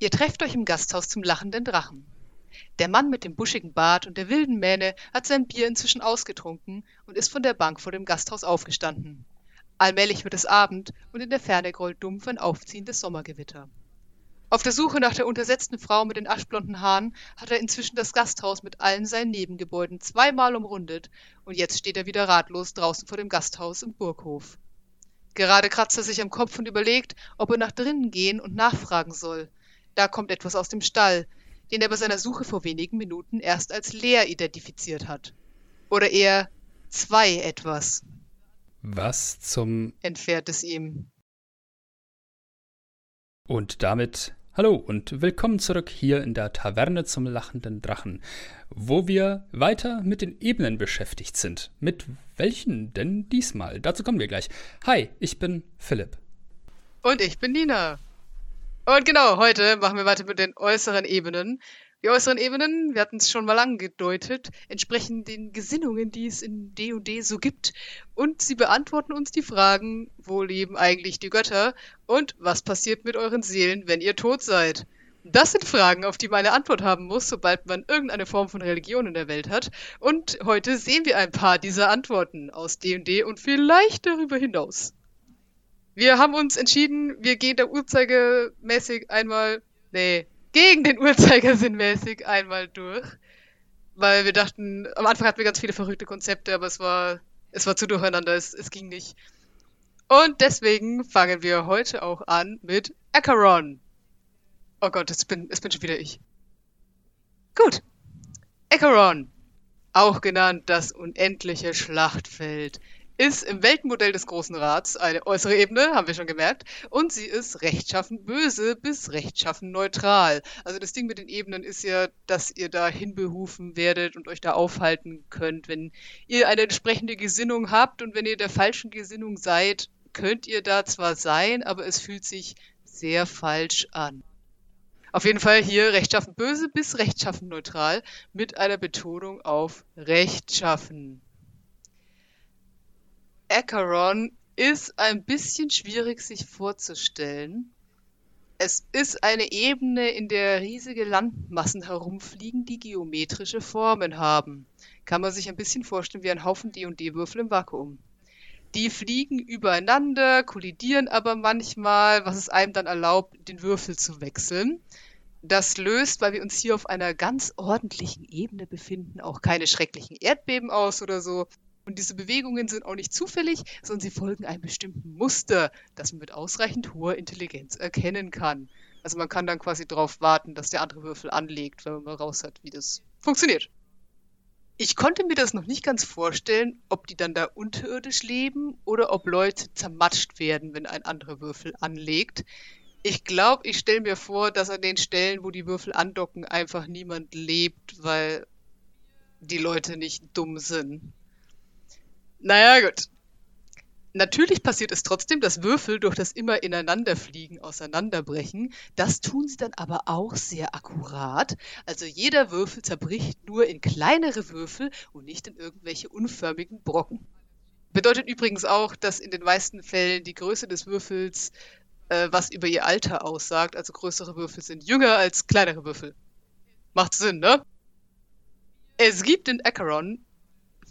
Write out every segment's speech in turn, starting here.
Ihr trefft euch im Gasthaus zum lachenden Drachen. Der Mann mit dem buschigen Bart und der wilden Mähne hat sein Bier inzwischen ausgetrunken und ist von der Bank vor dem Gasthaus aufgestanden. Allmählich wird es Abend und in der Ferne grollt dumpf ein aufziehendes Sommergewitter. Auf der Suche nach der untersetzten Frau mit den aschblonden Haaren hat er inzwischen das Gasthaus mit allen seinen Nebengebäuden zweimal umrundet und jetzt steht er wieder ratlos draußen vor dem Gasthaus im Burghof. Gerade kratzt er sich am Kopf und überlegt, ob er nach drinnen gehen und nachfragen soll. Da kommt etwas aus dem Stall, den er bei seiner Suche vor wenigen Minuten erst als leer identifiziert hat. Oder eher zwei etwas. Was zum entfährt es ihm. Und damit hallo und willkommen zurück hier in der Taverne zum lachenden Drachen, wo wir weiter mit den Ebenen beschäftigt sind. Mit welchen denn diesmal? Dazu kommen wir gleich. Hi, ich bin Philipp. Und ich bin Nina. Und genau, heute machen wir weiter mit den äußeren Ebenen. Die äußeren Ebenen, wir hatten es schon mal angedeutet, entsprechen den Gesinnungen, die es in D&D so gibt. Und sie beantworten uns die Fragen, wo leben eigentlich die Götter und was passiert mit euren Seelen, wenn ihr tot seid. Das sind Fragen, auf die man eine Antwort haben muss, sobald man irgendeine Form von Religion in der Welt hat. Und heute sehen wir ein paar dieser Antworten aus D&D und vielleicht darüber hinaus. Wir haben uns entschieden, wir gehen da uhrzeigermäßig einmal, nee, gegen den Uhrzeigersinn mäßig einmal durch. Weil wir dachten, am Anfang hatten wir ganz viele verrückte Konzepte, aber es war, es war zu durcheinander, es, es ging nicht. Und deswegen fangen wir heute auch an mit Acheron. Oh Gott, es bin, es bin schon wieder ich. Gut. Acheron, auch genannt das unendliche Schlachtfeld, ist im Weltmodell des Großen Rats eine äußere Ebene, haben wir schon gemerkt, und sie ist rechtschaffen böse bis rechtschaffen neutral. Also das Ding mit den Ebenen ist ja, dass ihr da hinberufen werdet und euch da aufhalten könnt, wenn ihr eine entsprechende Gesinnung habt und wenn ihr der falschen Gesinnung seid, könnt ihr da zwar sein, aber es fühlt sich sehr falsch an. Auf jeden Fall hier rechtschaffen böse bis rechtschaffen neutral mit einer Betonung auf rechtschaffen. Acheron ist ein bisschen schwierig sich vorzustellen. Es ist eine Ebene, in der riesige Landmassen herumfliegen, die geometrische Formen haben. Kann man sich ein bisschen vorstellen wie ein Haufen D&D-Würfel im Vakuum. Die fliegen übereinander, kollidieren aber manchmal, was es einem dann erlaubt, den Würfel zu wechseln. Das löst, weil wir uns hier auf einer ganz ordentlichen Ebene befinden, auch keine schrecklichen Erdbeben aus oder so. Und diese Bewegungen sind auch nicht zufällig, sondern sie folgen einem bestimmten Muster, das man mit ausreichend hoher Intelligenz erkennen kann. Also man kann dann quasi darauf warten, dass der andere Würfel anlegt, wenn man mal raus hat, wie das funktioniert. Ich konnte mir das noch nicht ganz vorstellen, ob die dann da unterirdisch leben oder ob Leute zermatscht werden, wenn ein anderer Würfel anlegt. Ich glaube, ich stelle mir vor, dass an den Stellen, wo die Würfel andocken, einfach niemand lebt, weil die Leute nicht dumm sind. Naja, gut. Natürlich passiert es trotzdem, dass Würfel durch das immer ineinanderfliegen auseinanderbrechen. Das tun sie dann aber auch sehr akkurat. Also jeder Würfel zerbricht nur in kleinere Würfel und nicht in irgendwelche unförmigen Brocken. Bedeutet übrigens auch, dass in den meisten Fällen die Größe des Würfels äh, was über ihr Alter aussagt. Also größere Würfel sind jünger als kleinere Würfel. Macht Sinn, ne? Es gibt in Acheron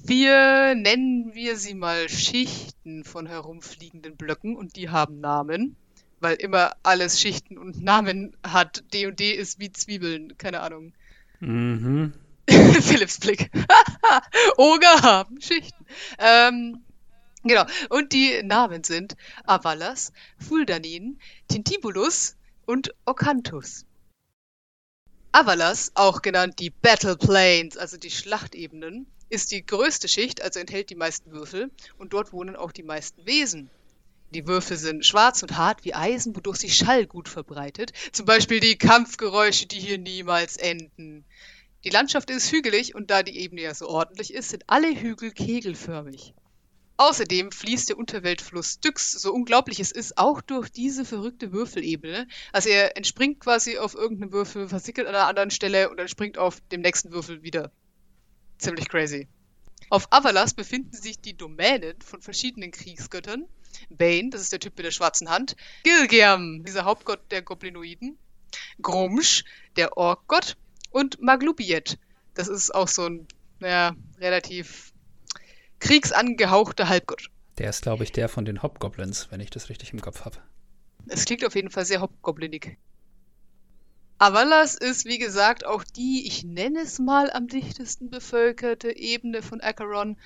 wir nennen wir sie mal Schichten von herumfliegenden Blöcken und die haben Namen, weil immer alles Schichten und Namen hat. D und D ist wie Zwiebeln, keine Ahnung. Mhm. Philips Blick. Oger haben Schichten. Ähm, genau. Und die Namen sind Avalas, Fuldanin, Tintibulus und Ocanthus. Avalas, auch genannt die Battle Plains, also die Schlachtebenen, ist die größte Schicht, also enthält die meisten Würfel, und dort wohnen auch die meisten Wesen. Die Würfel sind schwarz und hart wie Eisen, wodurch sich Schall gut verbreitet. Zum Beispiel die Kampfgeräusche, die hier niemals enden. Die Landschaft ist hügelig und da die Ebene ja so ordentlich ist, sind alle Hügel kegelförmig. Außerdem fließt der Unterweltfluss Styx, so unglaublich es ist, auch durch diese verrückte Würfelebene. Also er entspringt quasi auf irgendeinem Würfel, versickelt an einer anderen Stelle und entspringt auf dem nächsten Würfel wieder ziemlich crazy. Auf Avalas befinden sich die Domänen von verschiedenen Kriegsgöttern. Bane, das ist der Typ mit der schwarzen Hand. Gilgam, dieser Hauptgott der Goblinoiden. Grumsch, der Orkgott und Maglubiet. Das ist auch so ein, naja, relativ kriegsangehauchter Halbgott. Der ist, glaube ich, der von den Hobgoblins, wenn ich das richtig im Kopf habe. Es klingt auf jeden Fall sehr hobgoblinig. Avalas ist, wie gesagt, auch die, ich nenne es mal, am dichtesten bevölkerte Ebene von Acheron.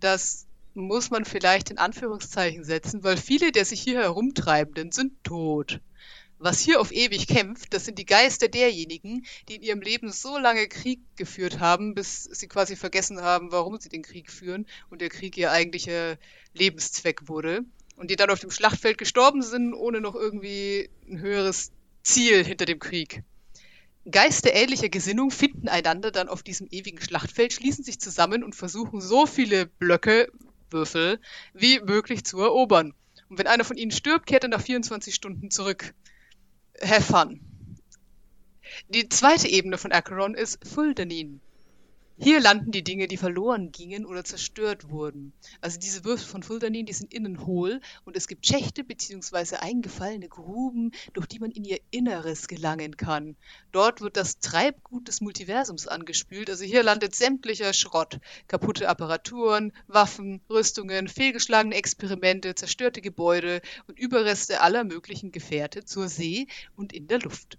Das muss man vielleicht in Anführungszeichen setzen, weil viele der sich hier herumtreibenden sind tot. Was hier auf ewig kämpft, das sind die Geister derjenigen, die in ihrem Leben so lange Krieg geführt haben, bis sie quasi vergessen haben, warum sie den Krieg führen und der Krieg ihr eigentlicher Lebenszweck wurde. Und die dann auf dem Schlachtfeld gestorben sind, ohne noch irgendwie ein höheres Ziel hinter dem Krieg. Geister ähnlicher Gesinnung finden einander dann auf diesem ewigen Schlachtfeld, schließen sich zusammen und versuchen so viele Blöcke, Würfel, wie möglich zu erobern. Und wenn einer von ihnen stirbt, kehrt er nach 24 Stunden zurück have fun. Die zweite Ebene von Acheron ist Fuldanin. Hier landen die Dinge, die verloren gingen oder zerstört wurden. Also diese Würfel von Fuldanin, die sind innen hohl und es gibt Schächte bzw. eingefallene Gruben, durch die man in ihr Inneres gelangen kann. Dort wird das Treibgut des Multiversums angespült. Also hier landet sämtlicher Schrott. Kaputte Apparaturen, Waffen, Rüstungen, fehlgeschlagene Experimente, zerstörte Gebäude und Überreste aller möglichen Gefährte zur See und in der Luft.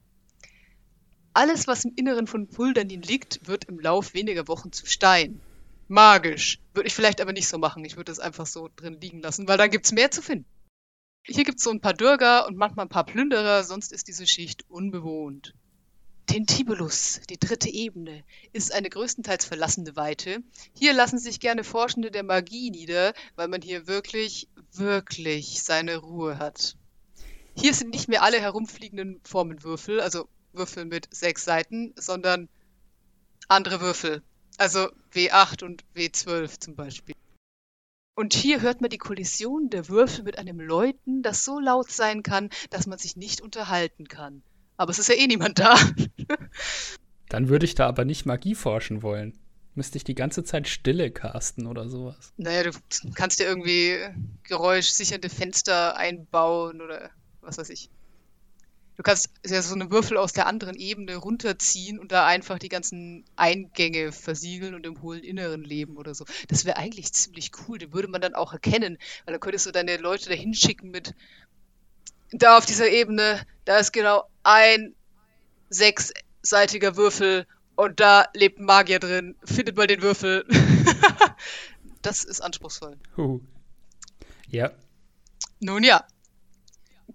Alles, was im Inneren von Fuldanin liegt, wird im Lauf weniger Wochen zu Stein. Magisch. Würde ich vielleicht aber nicht so machen. Ich würde es einfach so drin liegen lassen, weil dann gibt es mehr zu finden. Hier gibt es so ein paar Dürger und manchmal ein paar Plünderer, sonst ist diese Schicht unbewohnt. Tentibulus, die dritte Ebene, ist eine größtenteils verlassene Weite. Hier lassen sich gerne Forschende der Magie nieder, weil man hier wirklich, wirklich seine Ruhe hat. Hier sind nicht mehr alle herumfliegenden Formenwürfel, also Würfel mit sechs Seiten, sondern andere Würfel. Also W8 und W12 zum Beispiel. Und hier hört man die Kollision der Würfel mit einem Läuten, das so laut sein kann, dass man sich nicht unterhalten kann. Aber es ist ja eh niemand da. Dann würde ich da aber nicht Magie forschen wollen. Müsste ich die ganze Zeit Stille casten oder sowas. Naja, du kannst dir irgendwie geräuschsichernde Fenster einbauen oder was weiß ich. Du kannst ja so eine Würfel aus der anderen Ebene runterziehen und da einfach die ganzen Eingänge versiegeln und im hohlen Inneren leben oder so. Das wäre eigentlich ziemlich cool. Den würde man dann auch erkennen, weil dann könntest du deine Leute da hinschicken mit da auf dieser Ebene, da ist genau ein sechsseitiger Würfel und da lebt ein Magier drin. Findet mal den Würfel. das ist anspruchsvoll. Uh. Ja. Nun ja.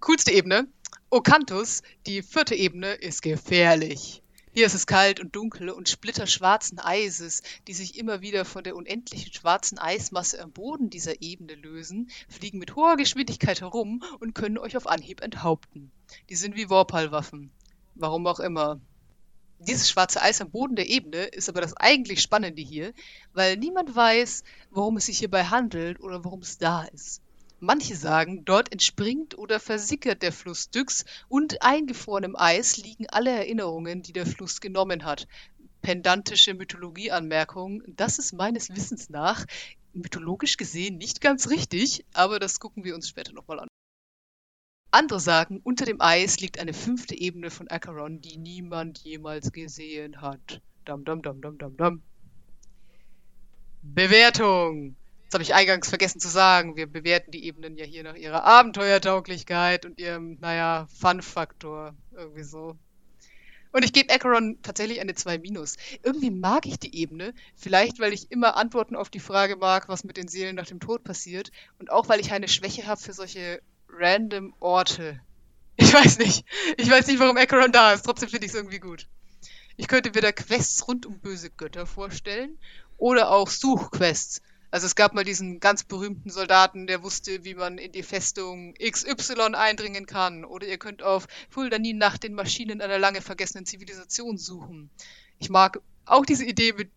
Coolste Ebene. Okanthus, die vierte Ebene, ist gefährlich. Hier ist es kalt und dunkel und Splitter schwarzen Eises, die sich immer wieder von der unendlichen schwarzen Eismasse am Boden dieser Ebene lösen, fliegen mit hoher Geschwindigkeit herum und können euch auf Anhieb enthaupten. Die sind wie Warpal-Waffen. Warum auch immer. Dieses schwarze Eis am Boden der Ebene ist aber das eigentlich Spannende hier, weil niemand weiß, worum es sich hierbei handelt oder worum es da ist. Manche sagen, dort entspringt oder versickert der Fluss Styx und eingefroren im Eis liegen alle Erinnerungen, die der Fluss genommen hat. Pendantische Mythologieanmerkung, das ist meines Wissens nach mythologisch gesehen nicht ganz richtig, aber das gucken wir uns später nochmal an. Andere sagen, unter dem Eis liegt eine fünfte Ebene von Acheron, die niemand jemals gesehen hat. Dam, dam, dam, dam, dam, dam. Bewertung. Habe ich eingangs vergessen zu sagen. Wir bewerten die Ebenen ja hier nach ihrer Abenteuertauglichkeit und ihrem, naja, Fun-Faktor. Irgendwie so. Und ich gebe Acheron tatsächlich eine 2 Irgendwie mag ich die Ebene. Vielleicht, weil ich immer Antworten auf die Frage mag, was mit den Seelen nach dem Tod passiert. Und auch, weil ich eine Schwäche habe für solche random Orte. Ich weiß nicht. Ich weiß nicht, warum Acheron da ist. Trotzdem finde ich es irgendwie gut. Ich könnte mir da Quests rund um böse Götter vorstellen. Oder auch Suchquests also es gab mal diesen ganz berühmten Soldaten, der wusste, wie man in die Festung XY eindringen kann. Oder ihr könnt auf Fuldanin nach den Maschinen einer lange vergessenen Zivilisation suchen. Ich mag auch diese Idee mit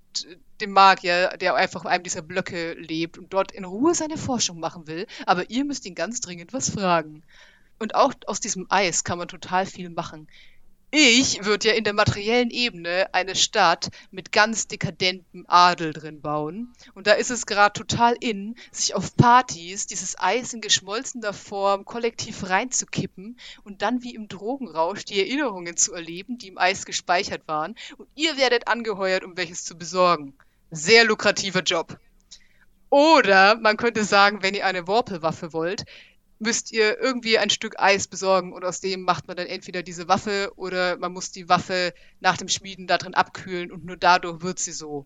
dem Magier, der einfach auf einem dieser Blöcke lebt und dort in Ruhe seine Forschung machen will, aber ihr müsst ihn ganz dringend was fragen. Und auch aus diesem Eis kann man total viel machen. Ich würde ja in der materiellen Ebene eine Stadt mit ganz dekadentem Adel drin bauen. Und da ist es gerade total in, sich auf Partys dieses Eis in geschmolzener Form kollektiv reinzukippen und dann wie im Drogenrausch die Erinnerungen zu erleben, die im Eis gespeichert waren. Und ihr werdet angeheuert, um welches zu besorgen. Sehr lukrativer Job. Oder man könnte sagen, wenn ihr eine Worpelwaffe wollt, müsst ihr irgendwie ein Stück Eis besorgen und aus dem macht man dann entweder diese Waffe oder man muss die Waffe nach dem Schmieden da drin abkühlen und nur dadurch wird sie so.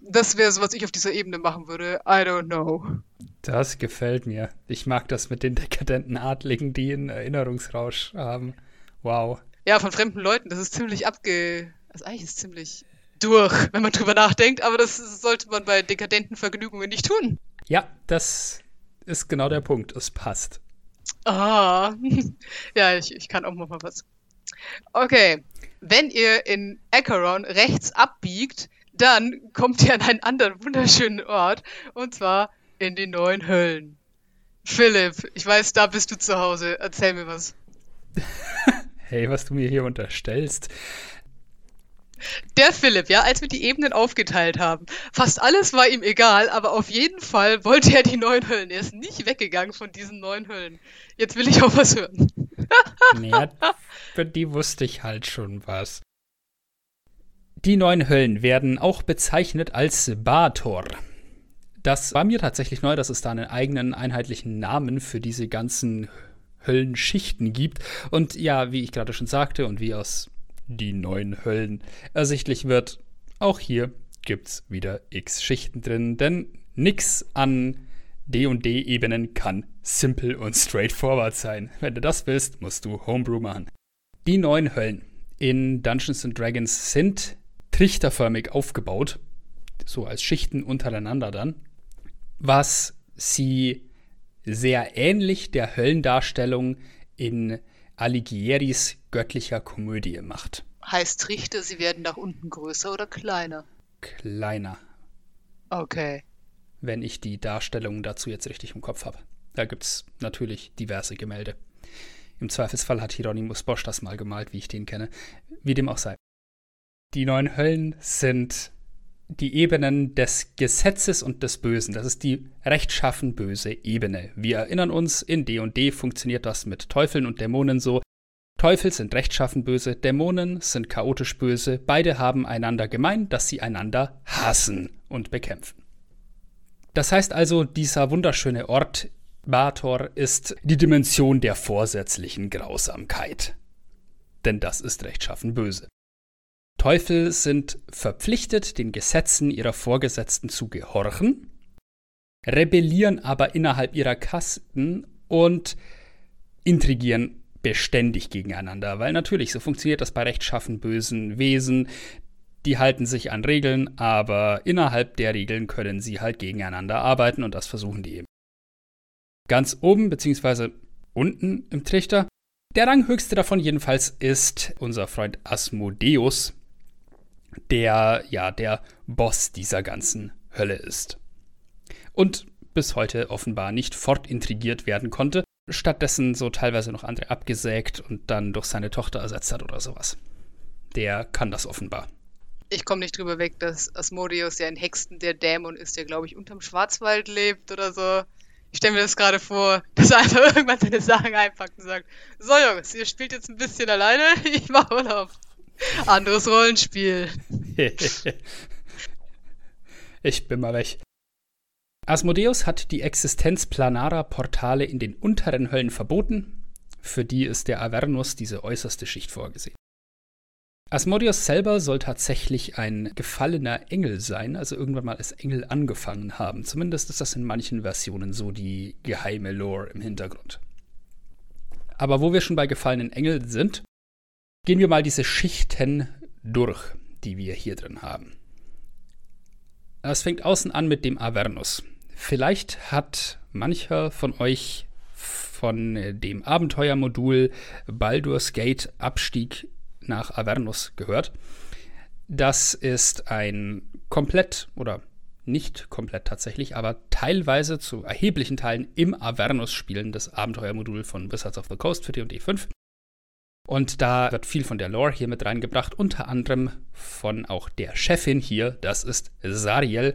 Das wäre so, was ich auf dieser Ebene machen würde. I don't know. Das gefällt mir. Ich mag das mit den dekadenten Adligen, die einen Erinnerungsrausch haben. Wow. Ja, von fremden Leuten, das ist ziemlich abge... Also eigentlich ist ziemlich durch, wenn man drüber nachdenkt, aber das sollte man bei dekadenten Vergnügungen nicht tun. Ja, das ist genau der Punkt. Es passt. Ah, ja, ich, ich kann auch noch mal was. Okay, wenn ihr in Acheron rechts abbiegt, dann kommt ihr an einen anderen wunderschönen Ort, und zwar in die neuen Höllen. Philipp, ich weiß, da bist du zu Hause. Erzähl mir was. hey, was du mir hier unterstellst. Der Philipp, ja, als wir die Ebenen aufgeteilt haben. Fast alles war ihm egal, aber auf jeden Fall wollte er die neuen Höllen. Er ist nicht weggegangen von diesen neuen Höllen. Jetzt will ich auch was hören. ja, für die wusste ich halt schon was. Die neuen Höllen werden auch bezeichnet als Bator. Das war mir tatsächlich neu, dass es da einen eigenen einheitlichen Namen für diese ganzen Höllenschichten gibt. Und ja, wie ich gerade schon sagte und wie aus die neuen Höllen ersichtlich wird, auch hier gibt's wieder x Schichten drin, denn nix an D&D-Ebenen kann simpel und straightforward sein. Wenn du das willst, musst du Homebrew machen. Die neuen Höllen in Dungeons Dragons sind trichterförmig aufgebaut, so als Schichten untereinander dann, was sie sehr ähnlich der Höllendarstellung in Alighieri's göttlicher Komödie macht. Heißt Richter, sie werden nach unten größer oder kleiner? Kleiner. Okay. Wenn ich die Darstellung dazu jetzt richtig im Kopf habe. Da gibt es natürlich diverse Gemälde. Im Zweifelsfall hat Hieronymus Bosch das mal gemalt, wie ich den kenne. Wie dem auch sei. Die neuen Höllen sind die Ebenen des Gesetzes und des Bösen. Das ist die rechtschaffen böse Ebene. Wir erinnern uns, in D&D &D funktioniert das mit Teufeln und Dämonen so. Teufel sind rechtschaffen böse, Dämonen sind chaotisch böse. Beide haben einander gemein, dass sie einander hassen und bekämpfen. Das heißt also, dieser wunderschöne Ort Bator ist die Dimension der vorsätzlichen Grausamkeit. Denn das ist rechtschaffen böse. Teufel sind verpflichtet, den Gesetzen ihrer Vorgesetzten zu gehorchen, rebellieren aber innerhalb ihrer Kasten und intrigieren beständig gegeneinander, weil natürlich so funktioniert das bei rechtschaffen bösen Wesen. Die halten sich an Regeln, aber innerhalb der Regeln können sie halt gegeneinander arbeiten und das versuchen die eben. Ganz oben bzw. unten im Trichter. Der Ranghöchste davon jedenfalls ist unser Freund Asmodeus, der ja der Boss dieser ganzen Hölle ist. Und bis heute offenbar nicht fortintrigiert werden konnte, stattdessen so teilweise noch andere abgesägt und dann durch seine Tochter ersetzt hat oder sowas. Der kann das offenbar. Ich komme nicht drüber weg, dass Asmodeus ja ein Hexen der Dämon ist, der, glaube ich, unterm Schwarzwald lebt oder so. Ich stelle mir das gerade vor, dass er einfach irgendwann seine Sachen einpackt und sagt: So, Jungs, ihr spielt jetzt ein bisschen alleine, ich mache Urlaub. Anderes Rollenspiel. ich bin mal weg. Asmodeus hat die Existenz planarer Portale in den unteren Höllen verboten. Für die ist der Avernus diese äußerste Schicht vorgesehen. Asmodeus selber soll tatsächlich ein gefallener Engel sein, also irgendwann mal als Engel angefangen haben. Zumindest ist das in manchen Versionen so die geheime Lore im Hintergrund. Aber wo wir schon bei gefallenen Engeln sind, Gehen wir mal diese Schichten durch, die wir hier drin haben. Es fängt außen an mit dem Avernus. Vielleicht hat mancher von euch von dem Abenteuermodul Baldur's Gate Abstieg nach Avernus gehört. Das ist ein komplett oder nicht komplett tatsächlich, aber teilweise zu erheblichen Teilen im Avernus spielendes Abenteuermodul von Wizards of the Coast für D&D 5. Und da wird viel von der Lore hier mit reingebracht, unter anderem von auch der Chefin hier, das ist Sariel,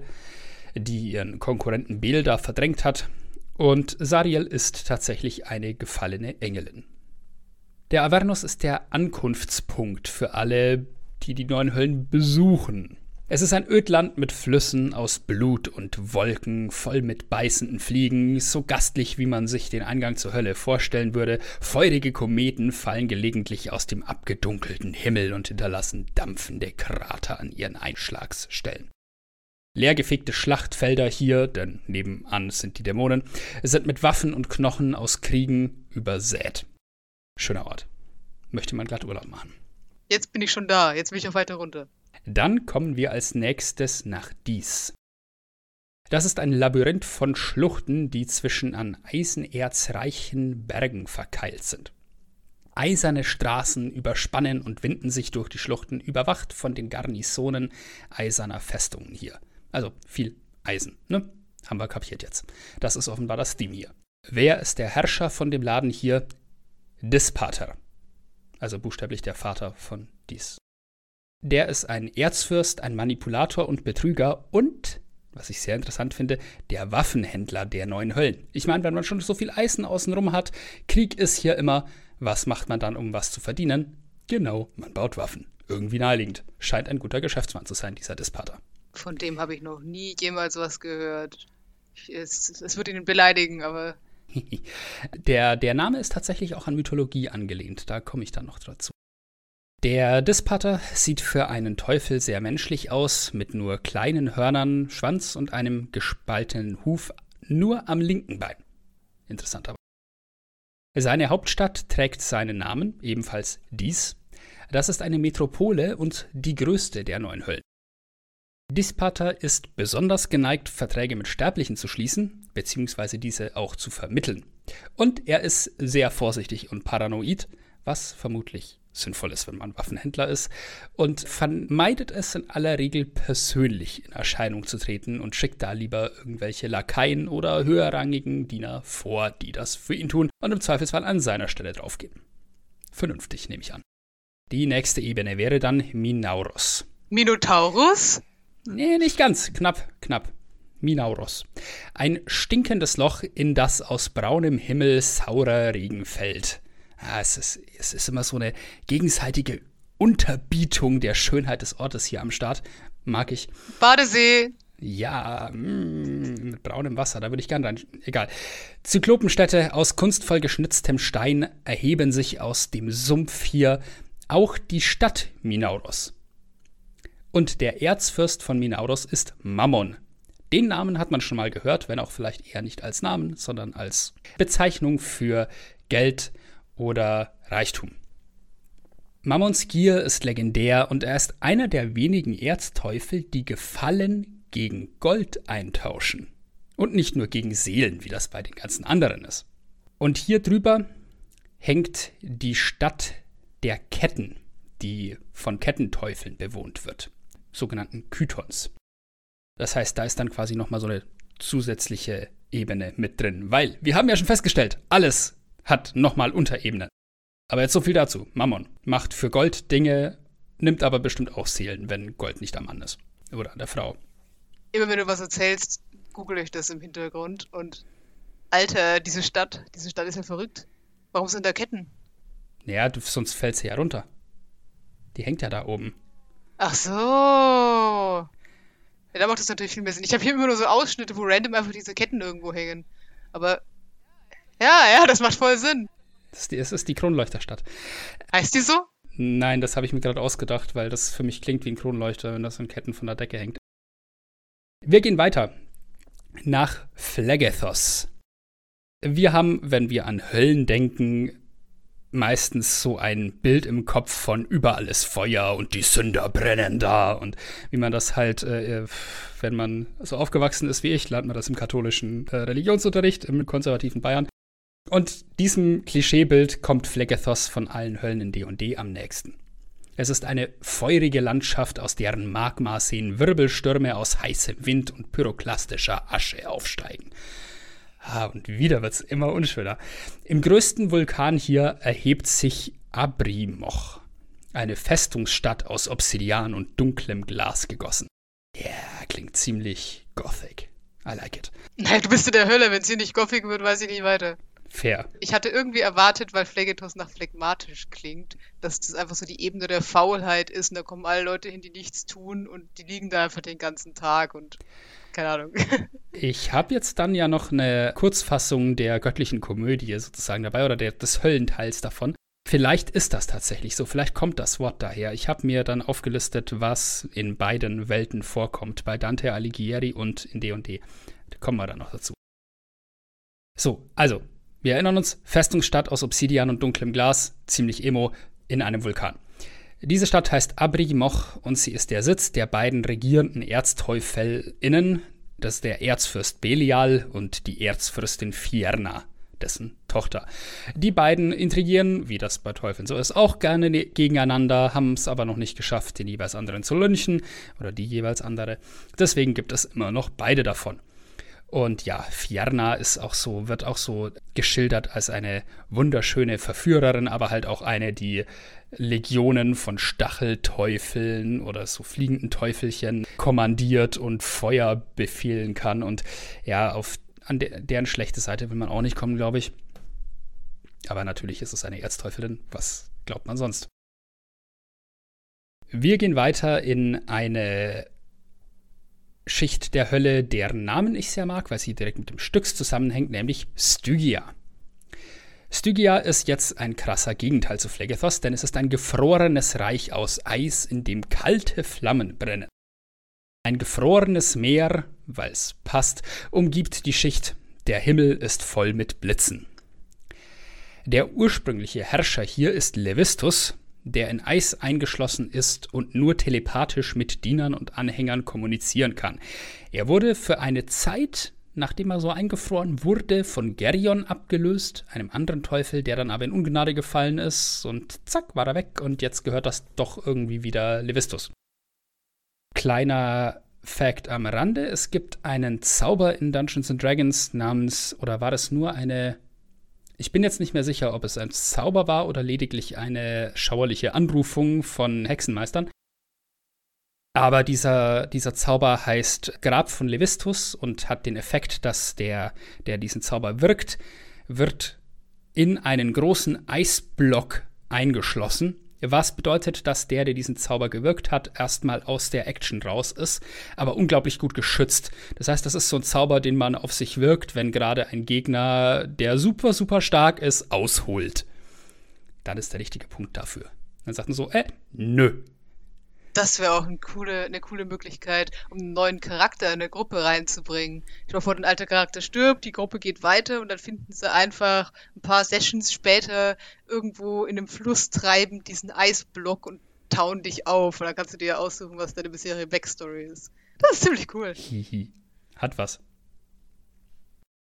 die ihren Konkurrenten Bel da verdrängt hat. Und Sariel ist tatsächlich eine gefallene Engelin. Der Avernus ist der Ankunftspunkt für alle, die die neuen Höllen besuchen. Es ist ein Ödland mit Flüssen aus Blut und Wolken, voll mit beißenden Fliegen, so gastlich, wie man sich den Eingang zur Hölle vorstellen würde. Feurige Kometen fallen gelegentlich aus dem abgedunkelten Himmel und hinterlassen dampfende Krater an ihren Einschlagsstellen. Leergefegte Schlachtfelder hier, denn nebenan sind die Dämonen, sind mit Waffen und Knochen aus Kriegen übersät. Schöner Ort. Möchte man glatt Urlaub machen. Jetzt bin ich schon da, jetzt will ich auch weiter runter. Dann kommen wir als nächstes nach Dies. Das ist ein Labyrinth von Schluchten, die zwischen an eisenerzreichen Bergen verkeilt sind. Eiserne Straßen überspannen und winden sich durch die Schluchten, überwacht von den Garnisonen eiserner Festungen hier. Also viel Eisen, ne? Haben wir kapiert jetzt. Das ist offenbar das Theme hier. Wer ist der Herrscher von dem Laden hier? Dispater. Also buchstäblich der Vater von Dies. Der ist ein Erzfürst, ein Manipulator und Betrüger und, was ich sehr interessant finde, der Waffenhändler der neuen Höllen. Ich meine, wenn man schon so viel Eisen außenrum hat, Krieg ist hier immer, was macht man dann, um was zu verdienen? Genau, man baut Waffen. Irgendwie naheliegend. Scheint ein guter Geschäftsmann zu sein, dieser Dispater. Von dem habe ich noch nie jemals was gehört. Es, es wird ihn beleidigen, aber. der, der Name ist tatsächlich auch an Mythologie angelehnt. Da komme ich dann noch dazu. Der Dispater sieht für einen Teufel sehr menschlich aus, mit nur kleinen Hörnern, Schwanz und einem gespaltenen Huf nur am linken Bein. Interessant aber. Seine Hauptstadt trägt seinen Namen, ebenfalls dies. Das ist eine Metropole und die größte der neun Höllen. Dispater ist besonders geneigt, Verträge mit Sterblichen zu schließen, beziehungsweise diese auch zu vermitteln. Und er ist sehr vorsichtig und paranoid, was vermutlich sinnvoll ist, wenn man Waffenhändler ist, und vermeidet es in aller Regel persönlich in Erscheinung zu treten und schickt da lieber irgendwelche Lakaien oder höherrangigen Diener vor, die das für ihn tun und im Zweifelsfall an seiner Stelle draufgehen. Vernünftig, nehme ich an. Die nächste Ebene wäre dann Minauros. Minotaurus? Nee, nicht ganz. Knapp, knapp. Minauros. Ein stinkendes Loch, in das aus braunem Himmel saurer Regen fällt. Ja, es, ist, es ist immer so eine gegenseitige Unterbietung der Schönheit des Ortes hier am Start. Mag ich. Badesee. Ja, mm, mit braunem Wasser, da würde ich gerne rein. Egal. Zyklopenstädte aus kunstvoll geschnitztem Stein erheben sich aus dem Sumpf hier. Auch die Stadt Minauros. Und der Erzfürst von Minauros ist Mammon. Den Namen hat man schon mal gehört, wenn auch vielleicht eher nicht als Namen, sondern als Bezeichnung für Geld, oder Reichtum. Mammons Gier ist legendär und er ist einer der wenigen Erzteufel, die Gefallen gegen Gold eintauschen. Und nicht nur gegen Seelen, wie das bei den ganzen anderen ist. Und hier drüber hängt die Stadt der Ketten, die von Kettenteufeln bewohnt wird, sogenannten Kythons. Das heißt, da ist dann quasi nochmal so eine zusätzliche Ebene mit drin, weil wir haben ja schon festgestellt, alles hat nochmal Unterebenen. Aber jetzt so viel dazu. Mammon macht für Gold Dinge, nimmt aber bestimmt auch Seelen, wenn Gold nicht am Mann ist. Oder an der Frau. Immer wenn du was erzählst, google ich das im Hintergrund und Alter, diese Stadt, diese Stadt ist ja verrückt. Warum sind da Ketten? Ja, du, sonst fällt sie ja runter. Die hängt ja da oben. Ach so. Ja, da macht das natürlich viel mehr Sinn. Ich habe hier immer nur so Ausschnitte, wo random einfach diese Ketten irgendwo hängen. Aber ja, ja, das macht voll Sinn. Das ist die, es ist die Kronleuchterstadt. Heißt die so? Nein, das habe ich mir gerade ausgedacht, weil das für mich klingt wie ein Kronleuchter, wenn das in Ketten von der Decke hängt. Wir gehen weiter nach Phlegethos. Wir haben, wenn wir an Höllen denken, meistens so ein Bild im Kopf von überall ist Feuer und die Sünder brennen da und wie man das halt, äh, wenn man so aufgewachsen ist wie ich, lernt man das im katholischen äh, Religionsunterricht im konservativen Bayern. Und diesem Klischeebild kommt Phlegethos von allen Höllen in D&D am nächsten. Es ist eine feurige Landschaft, aus deren Magmaseen Wirbelstürme aus heißem Wind und pyroklastischer Asche aufsteigen. Ah, und wieder wird's immer unschöner. Im größten Vulkan hier erhebt sich Abrimoch, eine Festungsstadt aus Obsidian und dunklem Glas gegossen. Ja, yeah, klingt ziemlich gothic. I like it. Nein, du bist in der Hölle. Wenn es hier nicht gothic wird, weiß ich nicht weiter. Fair. Ich hatte irgendwie erwartet, weil Phlegethos nach phlegmatisch klingt, dass das einfach so die Ebene der Faulheit ist und da kommen alle Leute hin, die nichts tun und die liegen da einfach den ganzen Tag und keine Ahnung. Ich habe jetzt dann ja noch eine Kurzfassung der göttlichen Komödie sozusagen dabei oder der, des Höllenteils davon. Vielleicht ist das tatsächlich so, vielleicht kommt das Wort daher. Ich habe mir dann aufgelistet, was in beiden Welten vorkommt, bei Dante Alighieri und in D&D. Da kommen wir dann noch dazu. So, also, wir erinnern uns, Festungsstadt aus Obsidian und dunklem Glas, ziemlich emo, in einem Vulkan. Diese Stadt heißt Abrimoch und sie ist der Sitz der beiden regierenden ErzteufelsInnen. Das ist der Erzfürst Belial und die Erzfürstin Fierna, dessen Tochter. Die beiden intrigieren, wie das bei Teufeln so ist, auch gerne ne-, gegeneinander, haben es aber noch nicht geschafft, den jeweils anderen zu lynchen oder die jeweils andere. Deswegen gibt es immer noch beide davon. Und ja, Fierna ist auch so, wird auch so geschildert als eine wunderschöne Verführerin, aber halt auch eine, die Legionen von Stachelteufeln oder so fliegenden Teufelchen kommandiert und Feuer befehlen kann. Und ja, auf an de deren schlechte Seite will man auch nicht kommen, glaube ich. Aber natürlich ist es eine Erzteufelin. Was glaubt man sonst? Wir gehen weiter in eine Schicht der Hölle, deren Namen ich sehr mag, weil sie direkt mit dem Stücks zusammenhängt, nämlich Stygia. Stygia ist jetzt ein krasser Gegenteil zu Phlegethos, denn es ist ein gefrorenes Reich aus Eis, in dem kalte Flammen brennen. Ein gefrorenes Meer, weil es passt, umgibt die Schicht. Der Himmel ist voll mit Blitzen. Der ursprüngliche Herrscher hier ist Levistus, der in Eis eingeschlossen ist und nur telepathisch mit Dienern und Anhängern kommunizieren kann. Er wurde für eine Zeit, nachdem er so eingefroren wurde, von Gerion abgelöst, einem anderen Teufel, der dann aber in Ungnade gefallen ist, und zack, war er weg und jetzt gehört das doch irgendwie wieder Levistus. Kleiner Fact am Rande: Es gibt einen Zauber in Dungeons and Dragons namens, oder war das nur eine ich bin jetzt nicht mehr sicher, ob es ein Zauber war oder lediglich eine schauerliche Anrufung von Hexenmeistern. Aber dieser, dieser Zauber heißt Grab von Levistus und hat den Effekt, dass der, der diesen Zauber wirkt, wird in einen großen Eisblock eingeschlossen was bedeutet, dass der, der diesen Zauber gewirkt hat, erstmal aus der Action raus ist, aber unglaublich gut geschützt. Das heißt, das ist so ein Zauber, den man auf sich wirkt, wenn gerade ein Gegner, der super, super stark ist, ausholt. Dann ist der richtige Punkt dafür. Dann sagt man so, äh, nö, das wäre auch eine coole, eine coole Möglichkeit, um einen neuen Charakter in eine Gruppe reinzubringen. Ich vor, ein alter Charakter stirbt, die Gruppe geht weiter und dann finden sie einfach ein paar Sessions später irgendwo in einem Fluss treibend diesen Eisblock und tauen dich auf. Und dann kannst du dir aussuchen, was deine bisherige Backstory ist. Das ist ziemlich cool. Hihi. Hat was.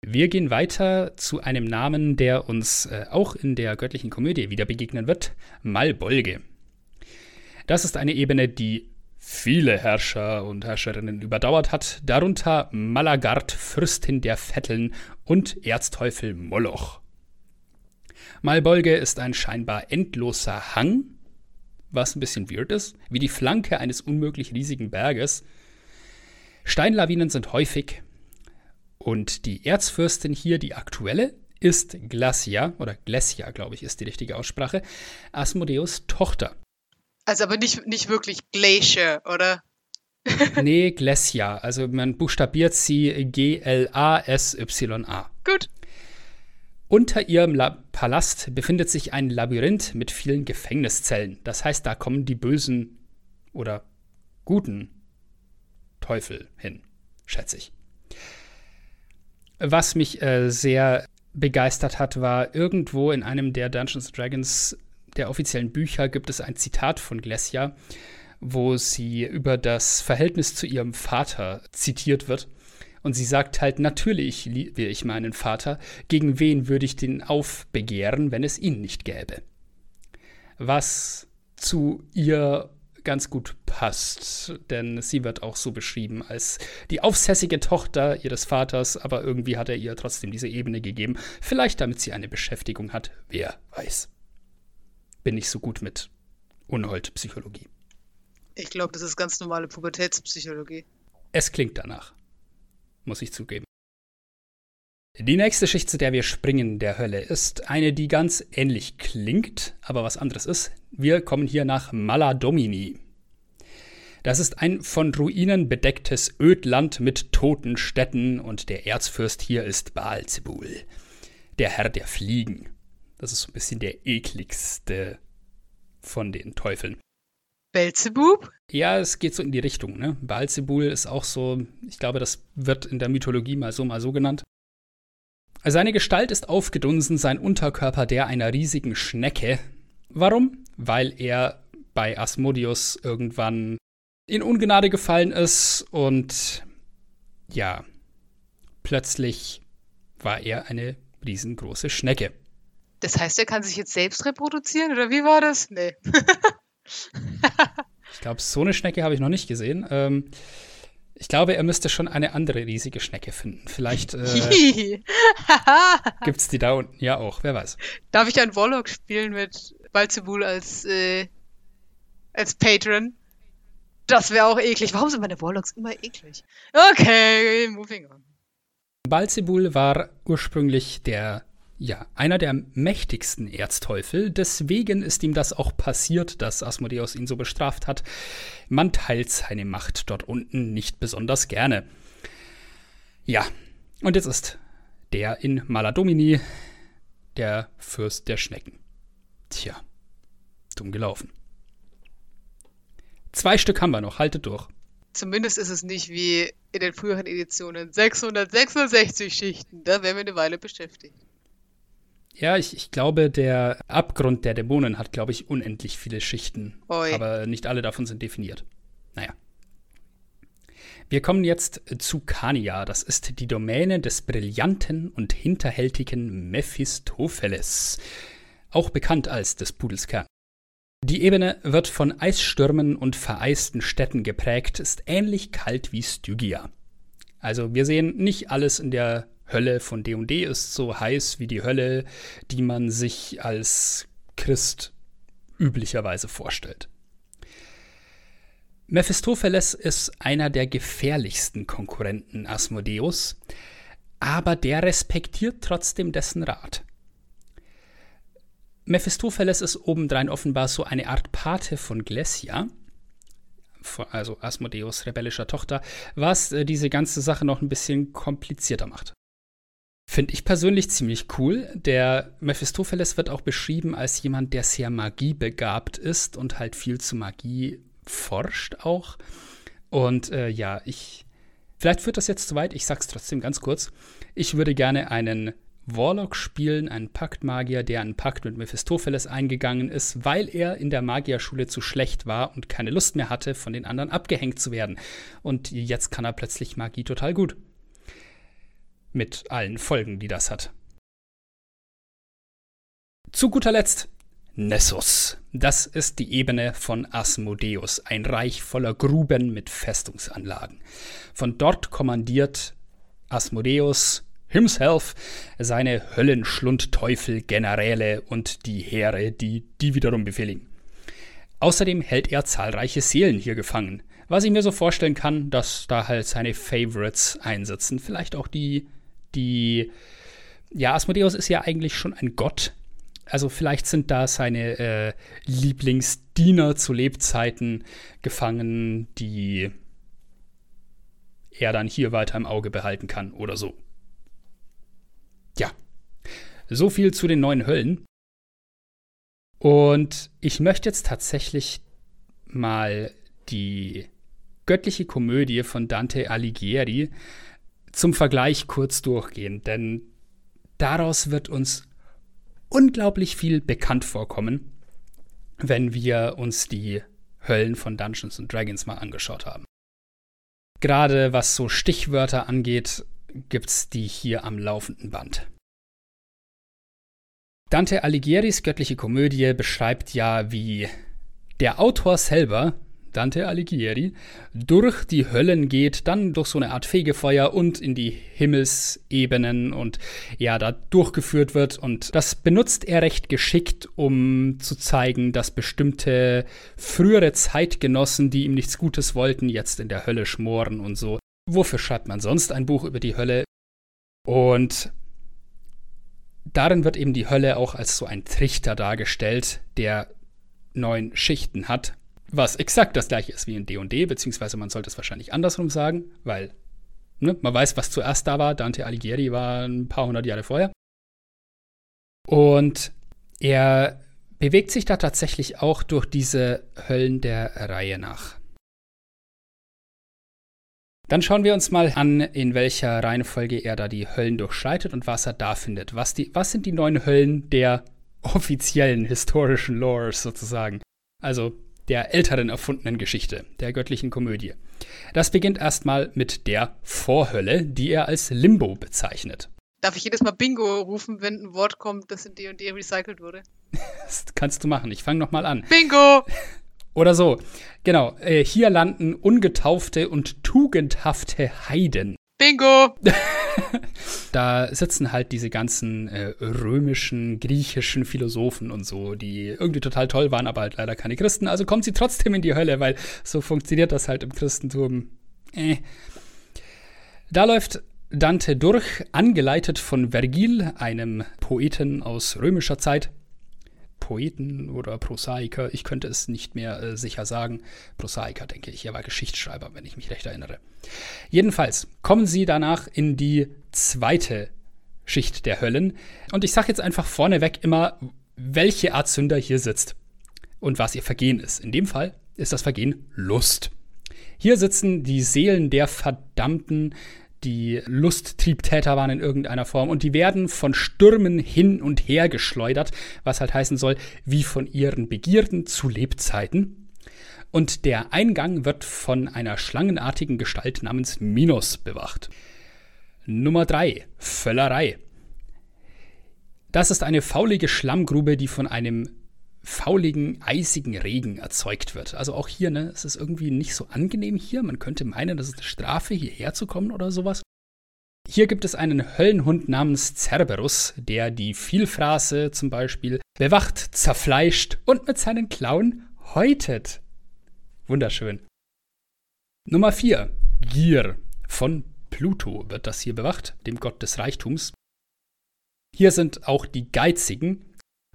Wir gehen weiter zu einem Namen, der uns äh, auch in der göttlichen Komödie wieder begegnen wird: Malbolge. Das ist eine Ebene, die viele Herrscher und Herrscherinnen überdauert hat, darunter Malagard, Fürstin der Vetteln und Erzteufel Moloch. Malbolge ist ein scheinbar endloser Hang, was ein bisschen weird ist, wie die Flanke eines unmöglich riesigen Berges. Steinlawinen sind häufig und die Erzfürstin hier, die aktuelle, ist Glacia, oder Glacia, glaube ich, ist die richtige Aussprache, Asmodeus Tochter. Also aber nicht, nicht wirklich Glacier, oder? nee, Glacia. Also man buchstabiert sie G-L-A-S-Y-A. Gut. Unter ihrem La Palast befindet sich ein Labyrinth mit vielen Gefängniszellen. Das heißt, da kommen die bösen oder guten Teufel hin, schätze ich. Was mich äh, sehr begeistert hat, war irgendwo in einem der Dungeons Dragons der offiziellen Bücher gibt es ein Zitat von Glessia, wo sie über das Verhältnis zu ihrem Vater zitiert wird. Und sie sagt halt, natürlich liebe ich meinen Vater, gegen wen würde ich den aufbegehren, wenn es ihn nicht gäbe? Was zu ihr ganz gut passt, denn sie wird auch so beschrieben als die aufsässige Tochter ihres Vaters, aber irgendwie hat er ihr trotzdem diese Ebene gegeben, vielleicht damit sie eine Beschäftigung hat, wer weiß. Bin nicht so gut mit Unhold-Psychologie. Ich glaube, das ist ganz normale Pubertätspsychologie. Es klingt danach, muss ich zugeben. Die nächste Schicht, zu der wir springen, der Hölle, ist eine, die ganz ähnlich klingt, aber was anderes ist. Wir kommen hier nach Maladomini. Das ist ein von Ruinen bedecktes Ödland mit toten Städten und der Erzfürst hier ist Baalzebul, der Herr der Fliegen. Das ist so ein bisschen der ekligste von den Teufeln. Belzebub? Ja, es geht so in die Richtung. Ne? Baalzebul ist auch so, ich glaube, das wird in der Mythologie mal so, mal so genannt. Seine Gestalt ist aufgedunsen, sein Unterkörper der einer riesigen Schnecke. Warum? Weil er bei Asmodeus irgendwann in Ungnade gefallen ist und ja, plötzlich war er eine riesengroße Schnecke. Das heißt, er kann sich jetzt selbst reproduzieren oder wie war das? Nee. ich glaube, so eine Schnecke habe ich noch nicht gesehen. Ähm, ich glaube, er müsste schon eine andere riesige Schnecke finden. Vielleicht äh, gibt es die da unten ja auch, wer weiß. Darf ich einen Warlock spielen mit Balzebul als, äh, als Patron? Das wäre auch eklig. Warum sind meine Warlocks immer eklig? Okay, moving on. Balzebul war ursprünglich der ja, einer der mächtigsten Erzteufel. Deswegen ist ihm das auch passiert, dass Asmodeus ihn so bestraft hat. Man teilt seine Macht dort unten nicht besonders gerne. Ja, und jetzt ist der in Maladomini der Fürst der Schnecken. Tja, dumm gelaufen. Zwei Stück haben wir noch, haltet durch. Zumindest ist es nicht wie in den früheren Editionen 666 Schichten. Da wären wir eine Weile beschäftigt. Ja, ich, ich glaube, der Abgrund der Dämonen hat, glaube ich, unendlich viele Schichten. Oi. Aber nicht alle davon sind definiert. Naja. Wir kommen jetzt zu Kania. Das ist die Domäne des brillanten und hinterhältigen Mephistopheles. Auch bekannt als des Pudels Kern. Die Ebene wird von Eisstürmen und vereisten Städten geprägt, ist ähnlich kalt wie Stygia. Also wir sehen nicht alles in der Hölle von D&D ist so heiß wie die Hölle, die man sich als Christ üblicherweise vorstellt. Mephistopheles ist einer der gefährlichsten Konkurrenten Asmodeus, aber der respektiert trotzdem dessen Rat. Mephistopheles ist obendrein offenbar so eine Art Pate von Glessia, also Asmodeus rebellischer Tochter, was äh, diese ganze Sache noch ein bisschen komplizierter macht. Finde ich persönlich ziemlich cool. Der Mephistopheles wird auch beschrieben als jemand, der sehr magiebegabt ist und halt viel zu Magie forscht auch. Und äh, ja, ich. Vielleicht führt das jetzt zu weit, ich sag's trotzdem ganz kurz. Ich würde gerne einen Warlock spielen, einen Paktmagier, der einen Pakt mit Mephistopheles eingegangen ist, weil er in der Magierschule zu schlecht war und keine Lust mehr hatte, von den anderen abgehängt zu werden. Und jetzt kann er plötzlich Magie total gut mit allen Folgen, die das hat. Zu guter Letzt Nessus. Das ist die Ebene von Asmodeus, ein Reich voller Gruben mit Festungsanlagen. Von dort kommandiert Asmodeus himself seine Höllenschlundteufel, Generäle und die Heere, die die wiederum befehligen. Außerdem hält er zahlreiche Seelen hier gefangen. Was ich mir so vorstellen kann, dass da halt seine Favorites einsitzen. Vielleicht auch die die, ja, Asmodeus ist ja eigentlich schon ein Gott. Also vielleicht sind da seine äh, Lieblingsdiener zu Lebzeiten gefangen, die er dann hier weiter im Auge behalten kann oder so. Ja, so viel zu den neuen Höllen. Und ich möchte jetzt tatsächlich mal die göttliche Komödie von Dante Alighieri zum Vergleich kurz durchgehen, denn daraus wird uns unglaublich viel bekannt vorkommen, wenn wir uns die Höllen von Dungeons and Dragons mal angeschaut haben. Gerade was so Stichwörter angeht, gibt's die hier am laufenden Band. Dante Alighieris göttliche Komödie beschreibt ja, wie der Autor selber Dante Alighieri, durch die Höllen geht, dann durch so eine Art Fegefeuer und in die Himmelsebenen und ja, da durchgeführt wird. Und das benutzt er recht geschickt, um zu zeigen, dass bestimmte frühere Zeitgenossen, die ihm nichts Gutes wollten, jetzt in der Hölle schmoren und so. Wofür schreibt man sonst ein Buch über die Hölle? Und darin wird eben die Hölle auch als so ein Trichter dargestellt, der neun Schichten hat, was exakt das gleiche ist wie in D&D, beziehungsweise man sollte es wahrscheinlich andersrum sagen, weil ne, man weiß, was zuerst da war. Dante Alighieri war ein paar hundert Jahre vorher. Und er bewegt sich da tatsächlich auch durch diese Höllen der Reihe nach. Dann schauen wir uns mal an, in welcher Reihenfolge er da die Höllen durchschreitet und was er da findet. Was, die, was sind die neun Höllen der offiziellen historischen Lores sozusagen? Also der älteren erfundenen Geschichte, der göttlichen Komödie. Das beginnt erstmal mit der Vorhölle, die er als Limbo bezeichnet. Darf ich jedes Mal Bingo rufen, wenn ein Wort kommt, das in D&D recycelt wurde? das kannst du machen. Ich fange nochmal an. Bingo! Oder so. Genau. Äh, hier landen ungetaufte und tugendhafte Heiden. Bingo! da sitzen halt diese ganzen äh, römischen, griechischen Philosophen und so, die irgendwie total toll waren, aber halt leider keine Christen. Also kommen sie trotzdem in die Hölle, weil so funktioniert das halt im Christentum. Äh. Da läuft Dante durch, angeleitet von Vergil, einem Poeten aus römischer Zeit. Poeten oder Prosaiker, ich könnte es nicht mehr äh, sicher sagen. Prosaiker, denke ich, er war Geschichtsschreiber, wenn ich mich recht erinnere. Jedenfalls kommen sie danach in die zweite Schicht der Höllen. Und ich sage jetzt einfach vorneweg immer, welche Art Sünder hier sitzt und was ihr Vergehen ist. In dem Fall ist das Vergehen Lust. Hier sitzen die Seelen der Verdammten, die Lusttriebtäter waren in irgendeiner Form und die werden von Stürmen hin und her geschleudert, was halt heißen soll, wie von ihren Begierden zu Lebzeiten. Und der Eingang wird von einer schlangenartigen Gestalt namens Minos bewacht. Nummer 3. Völlerei. Das ist eine faulige Schlammgrube, die von einem fauligen, eisigen Regen erzeugt wird. Also auch hier, ne, es ist irgendwie nicht so angenehm hier. Man könnte meinen, das ist eine Strafe, hierher zu kommen oder sowas. Hier gibt es einen Höllenhund namens Cerberus, der die Vielfraße zum Beispiel bewacht, zerfleischt und mit seinen Klauen häutet. Wunderschön. Nummer 4. Gier. Von Pluto wird das hier bewacht, dem Gott des Reichtums. Hier sind auch die Geizigen,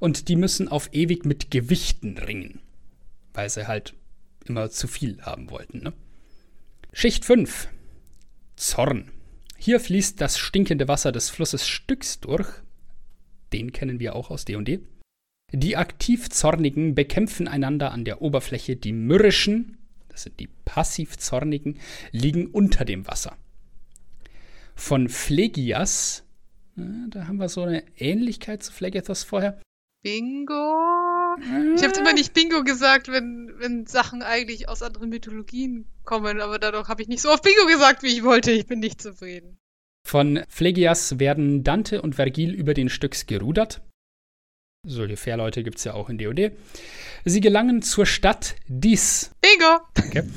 und die müssen auf ewig mit Gewichten ringen, weil sie halt immer zu viel haben wollten. Ne? Schicht 5. Zorn. Hier fließt das stinkende Wasser des Flusses Styx durch. Den kennen wir auch aus D&D. Die aktiv Zornigen bekämpfen einander an der Oberfläche. Die mürrischen, das sind die passiv Zornigen, liegen unter dem Wasser. Von Phlegias, da haben wir so eine Ähnlichkeit zu Phlegethos vorher, Bingo. Ich habe immer nicht Bingo gesagt, wenn, wenn Sachen eigentlich aus anderen Mythologien kommen, aber dadurch habe ich nicht so oft Bingo gesagt, wie ich wollte. Ich bin nicht zufrieden. Von Phlegias werden Dante und Vergil über den Styx gerudert. Solche Fährleute gibt es ja auch in DOD. Sie gelangen zur Stadt Dis. Bingo! Danke.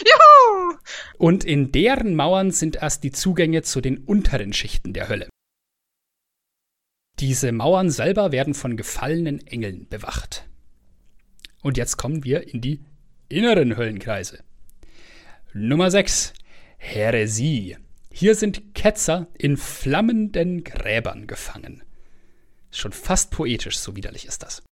Juhu! Und in deren Mauern sind erst die Zugänge zu den unteren Schichten der Hölle. Diese Mauern selber werden von gefallenen Engeln bewacht. Und jetzt kommen wir in die inneren Höllenkreise. Nummer 6. Häresie. Hier sind Ketzer in flammenden Gräbern gefangen. Schon fast poetisch, so widerlich ist das.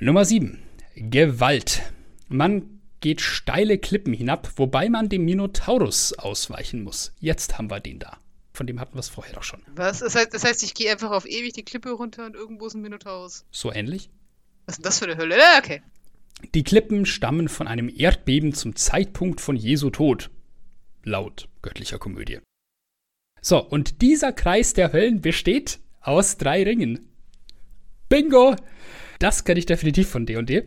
Nummer 7. Gewalt. Man geht steile Klippen hinab, wobei man dem Minotaurus ausweichen muss. Jetzt haben wir den da. Von dem hatten wir es vorher doch schon. Was? Das heißt, das heißt ich gehe einfach auf ewig die Klippe runter und irgendwo ist ein Minotaurus. So ähnlich? Was ist denn das für eine Hölle? Ja, okay. Die Klippen stammen von einem Erdbeben zum Zeitpunkt von Jesu Tod. Laut göttlicher Komödie. So, und dieser Kreis der Höllen besteht aus drei Ringen. Bingo! Das kenne ich definitiv von D&D.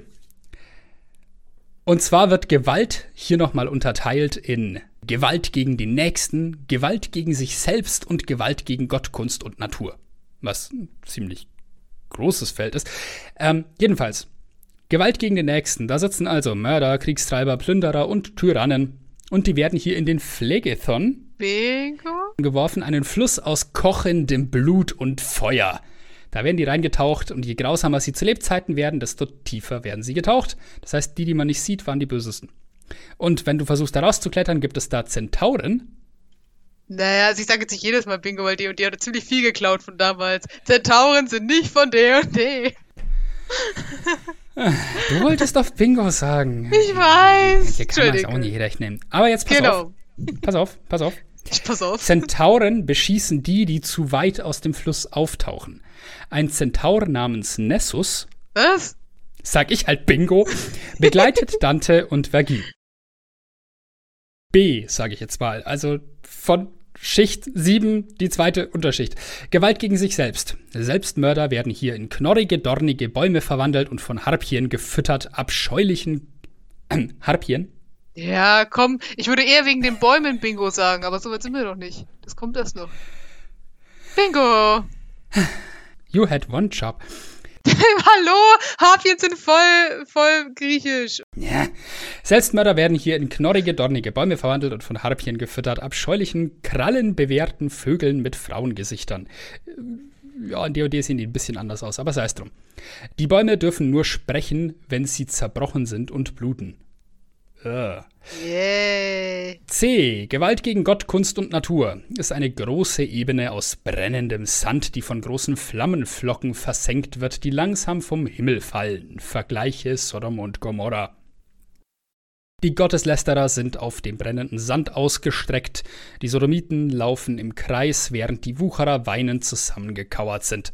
Und zwar wird Gewalt hier nochmal unterteilt in Gewalt gegen den Nächsten, Gewalt gegen sich selbst und Gewalt gegen Gott, Kunst und Natur. Was ein ziemlich großes Feld ist. Ähm, jedenfalls, Gewalt gegen den Nächsten. Da sitzen also Mörder, Kriegstreiber, Plünderer und Tyrannen. Und die werden hier in den Phlegethon Bingo. geworfen, einen Fluss aus kochendem Blut und Feuer. Da werden die reingetaucht und je grausamer sie zu Lebzeiten werden, desto tiefer werden sie getaucht. Das heißt, die, die man nicht sieht, waren die bösesten. Und wenn du versuchst, da rauszuklettern, gibt es da Zentauren. Naja, also ich sage jetzt nicht jedes Mal Bingo, weil die und die hat ziemlich viel geklaut von damals. Zentauren sind nicht von der. Du wolltest doch Bingo sagen. Ich weiß. Hier kann man es auch nicht recht nehmen. Aber jetzt pass auf. Genau. Pass auf, pass auf. Ich pass auf. Zentauren beschießen die, die zu weit aus dem Fluss auftauchen. Ein Zentaur namens Nessus, Was? sag ich halt Bingo, begleitet Dante und Vergil. B, sage ich jetzt mal. Also von Schicht 7, die zweite Unterschicht. Gewalt gegen sich selbst. Selbstmörder werden hier in knorrige, dornige Bäume verwandelt und von Harpien gefüttert, abscheulichen äh, Harpien. Ja, komm. Ich würde eher wegen den Bäumen Bingo sagen, aber so weit sind wir noch nicht. Das kommt erst noch. Bingo! You had one job. Hallo? Harpien sind voll, voll griechisch. Ja. Selbstmörder werden hier in knorrige, dornige Bäume verwandelt und von Harpien gefüttert, abscheulichen, krallenbewehrten Vögeln mit Frauengesichtern. Ja, in D&D sehen die ein bisschen anders aus, aber sei es drum. Die Bäume dürfen nur sprechen, wenn sie zerbrochen sind und bluten. C. Gewalt gegen Gott, Kunst und Natur ist eine große Ebene aus brennendem Sand, die von großen Flammenflocken versenkt wird, die langsam vom Himmel fallen. Vergleiche Sodom und Gomorra. Die Gotteslästerer sind auf dem brennenden Sand ausgestreckt, die Sodomiten laufen im Kreis, während die Wucherer weinend zusammengekauert sind.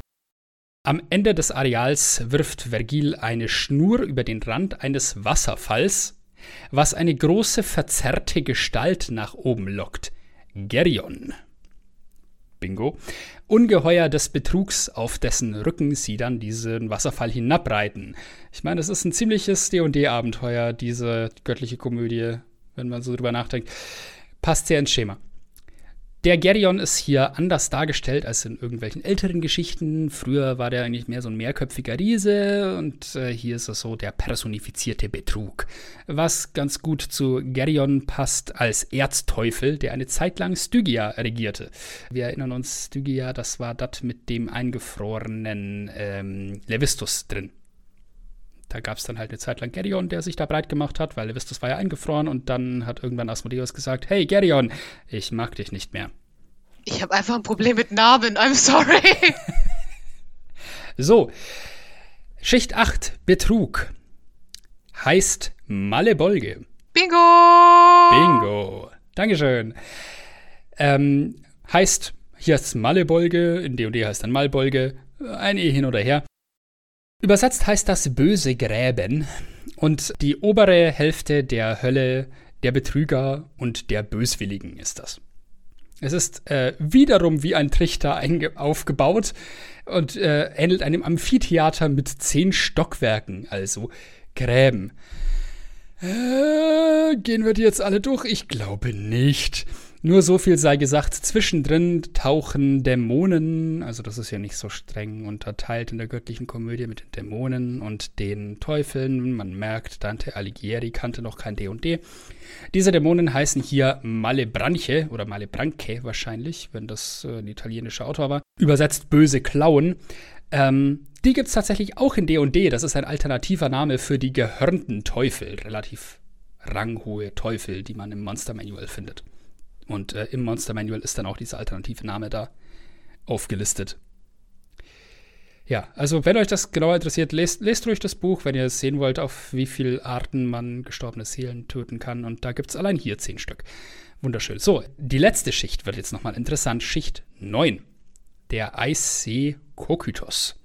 Am Ende des Areals wirft Vergil eine Schnur über den Rand eines Wasserfalls, was eine große verzerrte Gestalt nach oben lockt. Geryon. Bingo. Ungeheuer des Betrugs, auf dessen Rücken sie dann diesen Wasserfall hinabreiten. Ich meine, es ist ein ziemliches D&D-Abenteuer, diese göttliche Komödie, wenn man so drüber nachdenkt. Passt sehr ins Schema. Der Geryon ist hier anders dargestellt als in irgendwelchen älteren Geschichten. Früher war der eigentlich mehr so ein mehrköpfiger Riese und äh, hier ist es so der personifizierte Betrug. Was ganz gut zu Geryon passt als Erzteufel, der eine Zeit lang Stygia regierte. Wir erinnern uns, Stygia, das war das mit dem eingefrorenen ähm, Levistus drin. Da gab es dann halt eine Zeit lang Geryon, der sich da breit gemacht hat, weil Levistus war ja eingefroren und dann hat irgendwann Asmodeus gesagt, hey Geryon, ich mag dich nicht mehr. Ich habe einfach ein Problem mit Namen. I'm sorry. So, Schicht 8, Betrug, heißt Malebolge. Bingo! Bingo. Dankeschön. Ähm, heißt, hier ist Malebolge, in D&D heißt dann Malbolge, ein E hin oder her. Übersetzt heißt das böse Gräben und die obere Hälfte der Hölle der Betrüger und der Böswilligen ist das. Es ist äh, wiederum wie ein Trichter aufgebaut und äh, ähnelt einem Amphitheater mit zehn Stockwerken, also Gräben. Äh, gehen wir die jetzt alle durch? Ich glaube nicht. Nur so viel sei gesagt, zwischendrin tauchen Dämonen, also das ist ja nicht so streng unterteilt in der göttlichen Komödie mit den Dämonen und den Teufeln. Man merkt, Dante Alighieri kannte noch kein D&D. Diese Dämonen heißen hier Malebranche oder Malebranche wahrscheinlich, wenn das äh, ein italienischer Autor war. Übersetzt böse Klauen. Ähm, die gibt es tatsächlich auch in D&D. Das ist ein alternativer Name für die gehörnten Teufel. Relativ ranghohe Teufel, die man im Monster Manual findet. Und äh, im Monster Manual ist dann auch dieser alternative Name da aufgelistet. Ja, also wenn euch das genauer interessiert, lest, lest ruhig das Buch, wenn ihr sehen wollt, auf wie viele Arten man gestorbene Seelen töten kann. Und da gibt es allein hier zehn Stück. Wunderschön. So, die letzte Schicht wird jetzt nochmal interessant. Schicht 9. Der Eissee Kokytos.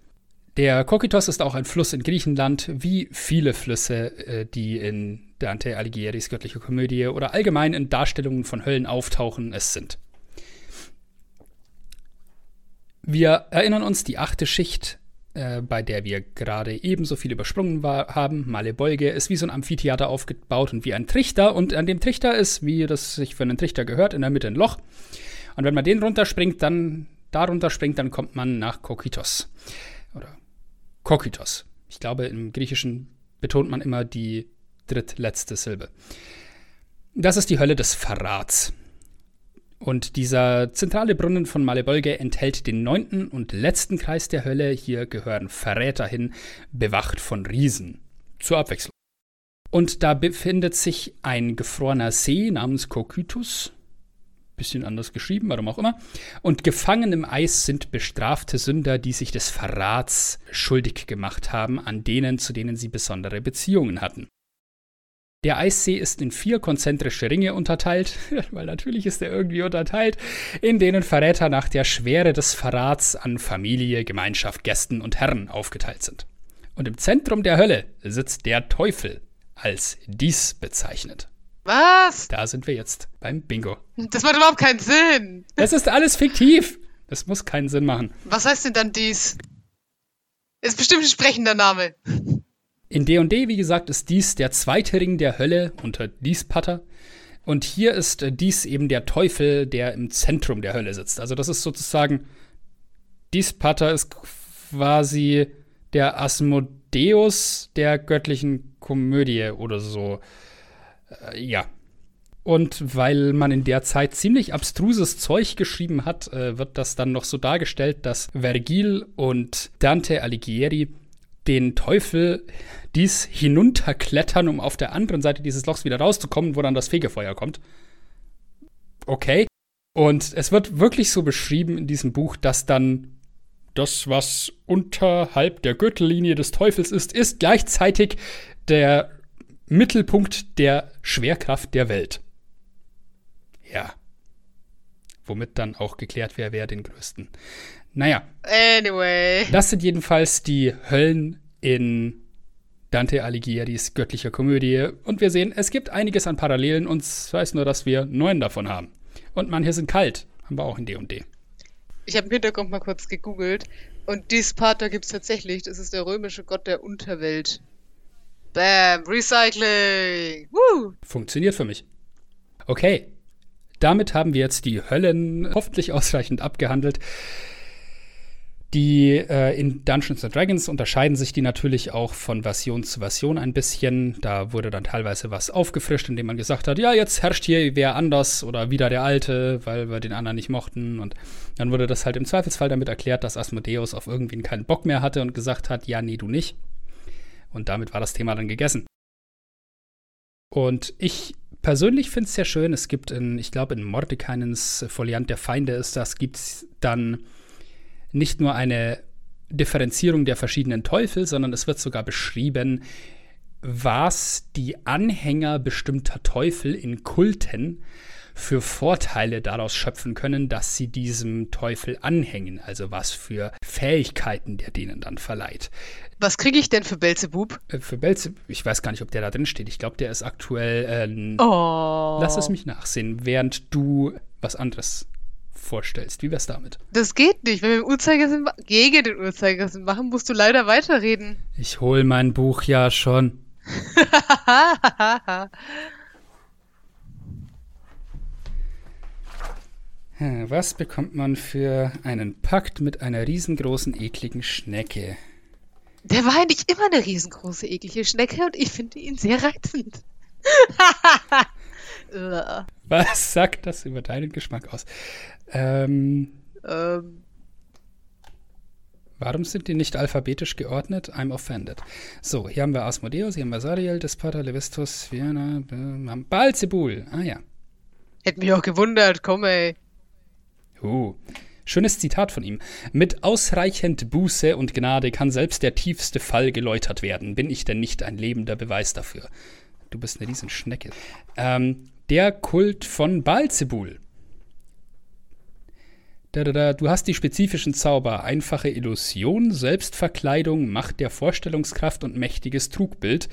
Der Kokytos ist auch ein Fluss in Griechenland, wie viele Flüsse, äh, die in Dante Alighieris göttliche Komödie oder allgemein in Darstellungen von Höllen auftauchen, es sind. Wir erinnern uns, die achte Schicht, äh, bei der wir gerade ebenso viel übersprungen war, haben, Malebolge, ist wie so ein Amphitheater aufgebaut und wie ein Trichter. Und an dem Trichter ist, wie das sich für einen Trichter gehört, in der Mitte ein Loch. Und wenn man den runterspringt, dann darunter springt, dann kommt man nach Kokitos. Oder Kokitos. Ich glaube, im Griechischen betont man immer die drittletzte Silbe. Das ist die Hölle des Verrats. Und dieser zentrale Brunnen von Malebolge enthält den neunten und letzten Kreis der Hölle. Hier gehören Verräter hin, bewacht von Riesen. Zur Abwechslung. Und da befindet sich ein gefrorener See namens Kokytus. Bisschen anders geschrieben, warum auch immer. Und gefangen im Eis sind bestrafte Sünder, die sich des Verrats schuldig gemacht haben, an denen, zu denen sie besondere Beziehungen hatten. Der Eissee ist in vier konzentrische Ringe unterteilt, weil natürlich ist er irgendwie unterteilt, in denen Verräter nach der Schwere des Verrats an Familie, Gemeinschaft, Gästen und Herren aufgeteilt sind. Und im Zentrum der Hölle sitzt der Teufel, als dies bezeichnet. Was? Da sind wir jetzt beim Bingo. Das macht überhaupt keinen Sinn. Es ist alles fiktiv. Es muss keinen Sinn machen. Was heißt denn dann dies? Ist bestimmt ein sprechender Name. In D&D, wie gesagt, ist dies der zweite Ring der Hölle unter Diespatter. Und hier ist äh, dies eben der Teufel, der im Zentrum der Hölle sitzt. Also das ist sozusagen, Diespatter ist quasi der Asmodeus der göttlichen Komödie oder so. Äh, ja. Und weil man in der Zeit ziemlich abstruses Zeug geschrieben hat, äh, wird das dann noch so dargestellt, dass Vergil und Dante Alighieri den Teufel dies hinunterklettern, um auf der anderen Seite dieses Lochs wieder rauszukommen, wo dann das Fegefeuer kommt. Okay. Und es wird wirklich so beschrieben in diesem Buch, dass dann das, was unterhalb der Gürtellinie des Teufels ist, ist gleichzeitig der Mittelpunkt der Schwerkraft der Welt. Ja. Womit dann auch geklärt wäre, wer den größten naja. Anyway. Das sind jedenfalls die Höllen in Dante Alighieris göttlicher Komödie. Und wir sehen, es gibt einiges an Parallelen. Uns weiß nur, dass wir neun davon haben. Und manche sind kalt. Haben wir auch in D&D. Ich habe im Hintergrund mal kurz gegoogelt. Und dies Pater gibt es tatsächlich. Das ist der römische Gott der Unterwelt. Bam, Recycling. Woo! Funktioniert für mich. Okay. Damit haben wir jetzt die Höllen hoffentlich ausreichend abgehandelt. Die äh, in Dungeons and Dragons unterscheiden sich die natürlich auch von Version zu Version ein bisschen. Da wurde dann teilweise was aufgefrischt, indem man gesagt hat, ja, jetzt herrscht hier wer anders oder wieder der Alte, weil wir den anderen nicht mochten. Und dann wurde das halt im Zweifelsfall damit erklärt, dass Asmodeus auf irgendwen keinen Bock mehr hatte und gesagt hat, ja, nee, du nicht. Und damit war das Thema dann gegessen. Und ich persönlich finde es sehr schön. Es gibt in, ich glaube, in Mordekainens Foliant der Feinde ist das, gibt es dann nicht nur eine Differenzierung der verschiedenen Teufel, sondern es wird sogar beschrieben, was die Anhänger bestimmter Teufel in Kulten für Vorteile daraus schöpfen können, dass sie diesem Teufel anhängen, also was für Fähigkeiten der denen dann verleiht. Was kriege ich denn für Belzebub? Äh, für Belzebub, ich weiß gar nicht, ob der da drin steht. Ich glaube, der ist aktuell. Ähm, oh. Lass es mich nachsehen, während du was anderes vorstellst. Wie wär's damit? Das geht nicht. Wenn wir im Uhrzeigersinn gegen den Uhrzeigersinn machen, musst du leider weiterreden. Ich hol mein Buch ja schon. Was bekommt man für einen Pakt mit einer riesengroßen, ekligen Schnecke? Der war eigentlich immer eine riesengroße, eklige Schnecke und ich finde ihn sehr reizend. Was sagt das über deinen Geschmack aus? Ähm, ähm. Warum sind die nicht alphabetisch geordnet? I'm offended. So, hier haben wir Asmodeus, hier haben wir Sariel, Despata, Levistus, Vienna, Balzebul. Ah ja. Hätte mich auch gewundert, komm ey. Uh. Schönes Zitat von ihm. Mit ausreichend Buße und Gnade kann selbst der tiefste Fall geläutert werden. Bin ich denn nicht ein lebender Beweis dafür? Du bist eine Riesenschnecke. Ähm, der Kult von Balzebul. Du hast die spezifischen Zauber, einfache Illusion, Selbstverkleidung, Macht der Vorstellungskraft und mächtiges Trugbild.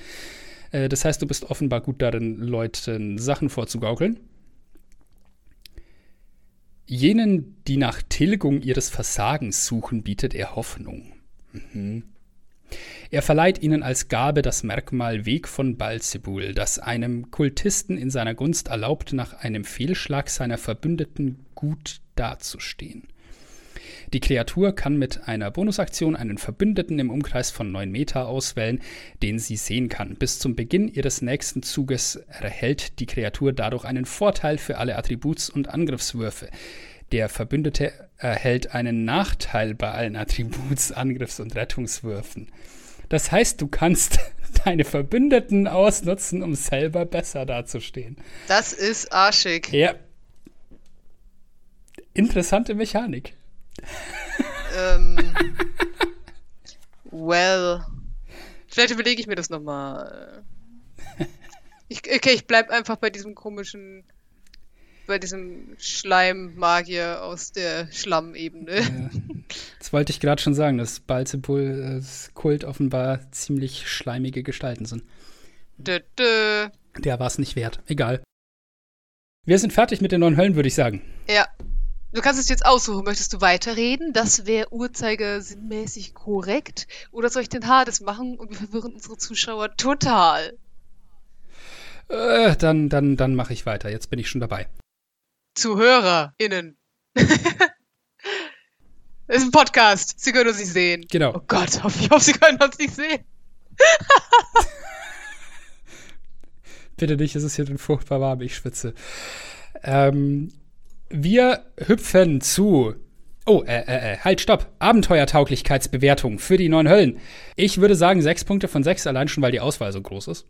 Äh, das heißt, du bist offenbar gut darin, Leuten Sachen vorzugaukeln. Jenen, die nach Tilgung ihres Versagens suchen, bietet er Hoffnung. Mhm. Er verleiht ihnen als Gabe das Merkmal Weg von Balzebul, das einem Kultisten in seiner Gunst erlaubt, nach einem Fehlschlag seiner Verbündeten gut dazustehen. Die Kreatur kann mit einer Bonusaktion einen Verbündeten im Umkreis von 9 Meter auswählen, den sie sehen kann. Bis zum Beginn ihres nächsten Zuges erhält die Kreatur dadurch einen Vorteil für alle Attributs- und Angriffswürfe. Der Verbündete erhält einen Nachteil bei allen Attributs-, Angriffs- und Rettungswürfen. Das heißt, du kannst deine Verbündeten ausnutzen, um selber besser dazustehen. Das ist arschig. Ja. Interessante Mechanik. Ähm, well. Vielleicht überlege ich mir das nochmal. Ich, okay, ich bleib einfach bei diesem komischen, bei diesem Schleimmagier aus der Schlammebene. Ja. Das wollte ich gerade schon sagen, dass Balzebuls Kult offenbar ziemlich schleimige Gestalten sind. Dö, dö. Der war es nicht wert. Egal. Wir sind fertig mit den neuen Höllen, würde ich sagen. Ja. Du kannst es jetzt aussuchen. Möchtest du weiterreden? Das wäre uhrzeigersinnmäßig korrekt. Oder soll ich den Hades machen und wir verwirren unsere Zuschauer total? Äh, dann dann, dann mache ich weiter. Jetzt bin ich schon dabei. ZuhörerInnen. Das ist ein Podcast. Sie können uns nicht sehen. Genau. Oh Gott, ich hoffe, Sie können uns nicht sehen. Bitte nicht, es ist hier furchtbar warm, ich schwitze. Ähm, wir hüpfen zu. Oh, äh, äh, äh, halt, stopp. Abenteuertauglichkeitsbewertung für die neuen Höllen. Ich würde sagen, sechs Punkte von sechs, allein schon, weil die Auswahl so groß ist.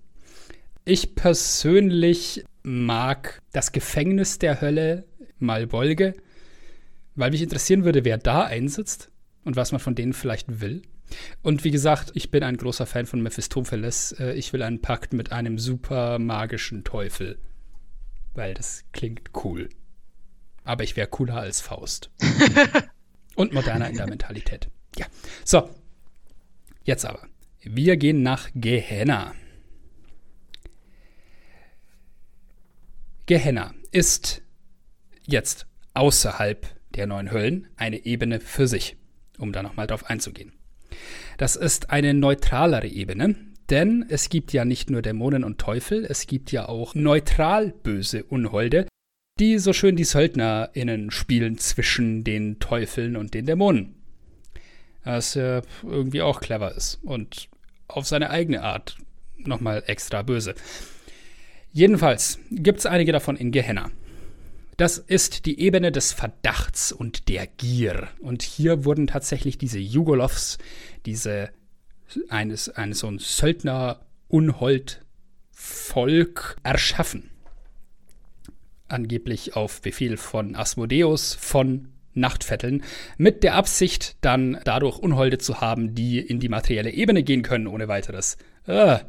Ich persönlich mag das Gefängnis der Hölle Malbolge, weil mich interessieren würde, wer da einsitzt und was man von denen vielleicht will. Und wie gesagt, ich bin ein großer Fan von Mephistopheles. Äh, Ich will einen Pakt mit einem super magischen Teufel. Weil das klingt cool. Aber ich wäre cooler als Faust. Und moderner in der Mentalität. Ja. So. Jetzt aber. Wir gehen nach Gehenna. Gehenna ist jetzt außerhalb der neuen Höllen eine Ebene für sich, um da nochmal drauf einzugehen. Das ist eine neutralere Ebene, denn es gibt ja nicht nur Dämonen und Teufel, es gibt ja auch neutral böse Unholde, die so schön die SöldnerInnen spielen zwischen den Teufeln und den Dämonen. Was ja irgendwie auch clever ist und auf seine eigene Art nochmal extra böse. Jedenfalls gibt es einige davon in Gehenna. Das ist die Ebene des Verdachts und der Gier. Und hier wurden tatsächlich diese Jugolovs, diese eines, eines so ein Söldner-Unhold-Volk erschaffen. Angeblich auf Befehl von Asmodeus von Nachtvetteln, mit der Absicht, dann dadurch Unholde zu haben, die in die materielle Ebene gehen können, ohne weiteres. Ah.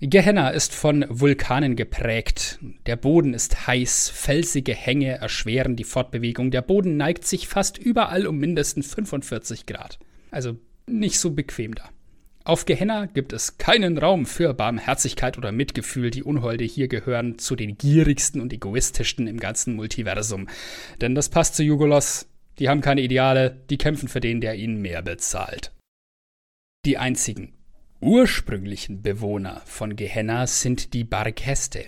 Gehenna ist von Vulkanen geprägt. Der Boden ist heiß, felsige Hänge erschweren die Fortbewegung. Der Boden neigt sich fast überall um mindestens 45 Grad. Also nicht so bequem da. Auf Gehenna gibt es keinen Raum für Barmherzigkeit oder Mitgefühl. Die Unholde hier gehören zu den gierigsten und egoistischsten im ganzen Multiversum. Denn das passt zu Jugolos. Die haben keine Ideale, die kämpfen für den, der ihnen mehr bezahlt. Die einzigen ursprünglichen Bewohner von Gehenna sind die Barkeste.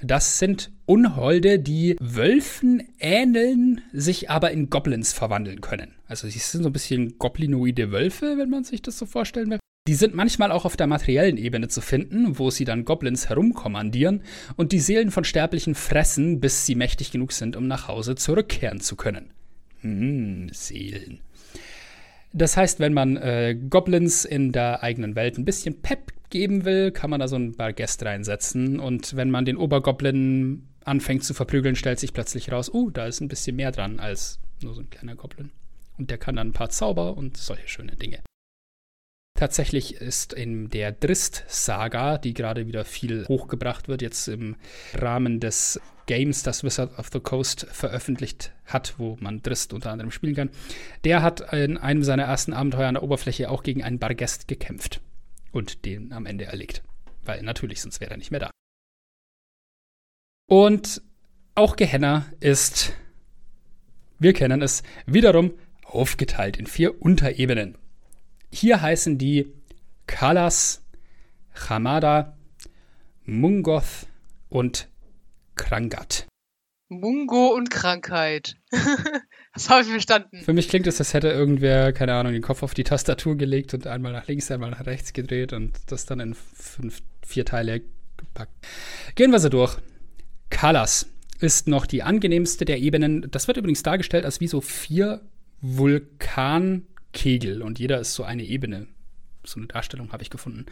Das sind Unholde, die Wölfen ähneln, sich aber in Goblins verwandeln können. Also sie sind so ein bisschen goblinoide Wölfe, wenn man sich das so vorstellen will. Die sind manchmal auch auf der materiellen Ebene zu finden, wo sie dann Goblins herumkommandieren und die Seelen von Sterblichen fressen, bis sie mächtig genug sind, um nach Hause zurückkehren zu können. Hm, Seelen. Das heißt, wenn man äh, Goblins in der eigenen Welt ein bisschen Pep geben will, kann man da so ein Bargest reinsetzen. Und wenn man den Obergoblin anfängt zu verprügeln, stellt sich plötzlich raus, uh, da ist ein bisschen mehr dran als nur so ein kleiner Goblin. Und der kann dann ein paar Zauber und solche schöne Dinge. Tatsächlich ist in der Drist-Saga, die gerade wieder viel hochgebracht wird, jetzt im Rahmen des Games, das Wizard of the Coast veröffentlicht hat, wo man Drist unter anderem spielen kann, der hat in einem seiner ersten Abenteuer an der Oberfläche auch gegen einen Bargest gekämpft und den am Ende erlegt. Weil natürlich, sonst wäre er nicht mehr da. Und auch Gehenna ist, wir kennen es, wiederum aufgeteilt in vier Unterebenen. Hier heißen die Kalas, Hamada, Mungoth und Krangat. Mungo und Krankheit. Das habe ich verstanden. Für mich klingt es, als hätte irgendwer, keine Ahnung, den Kopf auf die Tastatur gelegt und einmal nach links, einmal nach rechts gedreht und das dann in fünf, vier Teile gepackt. Gehen wir so durch. Kalas ist noch die angenehmste der Ebenen. Das wird übrigens dargestellt als wie so vier Vulkankegel und jeder ist so eine Ebene. So eine Darstellung habe ich gefunden.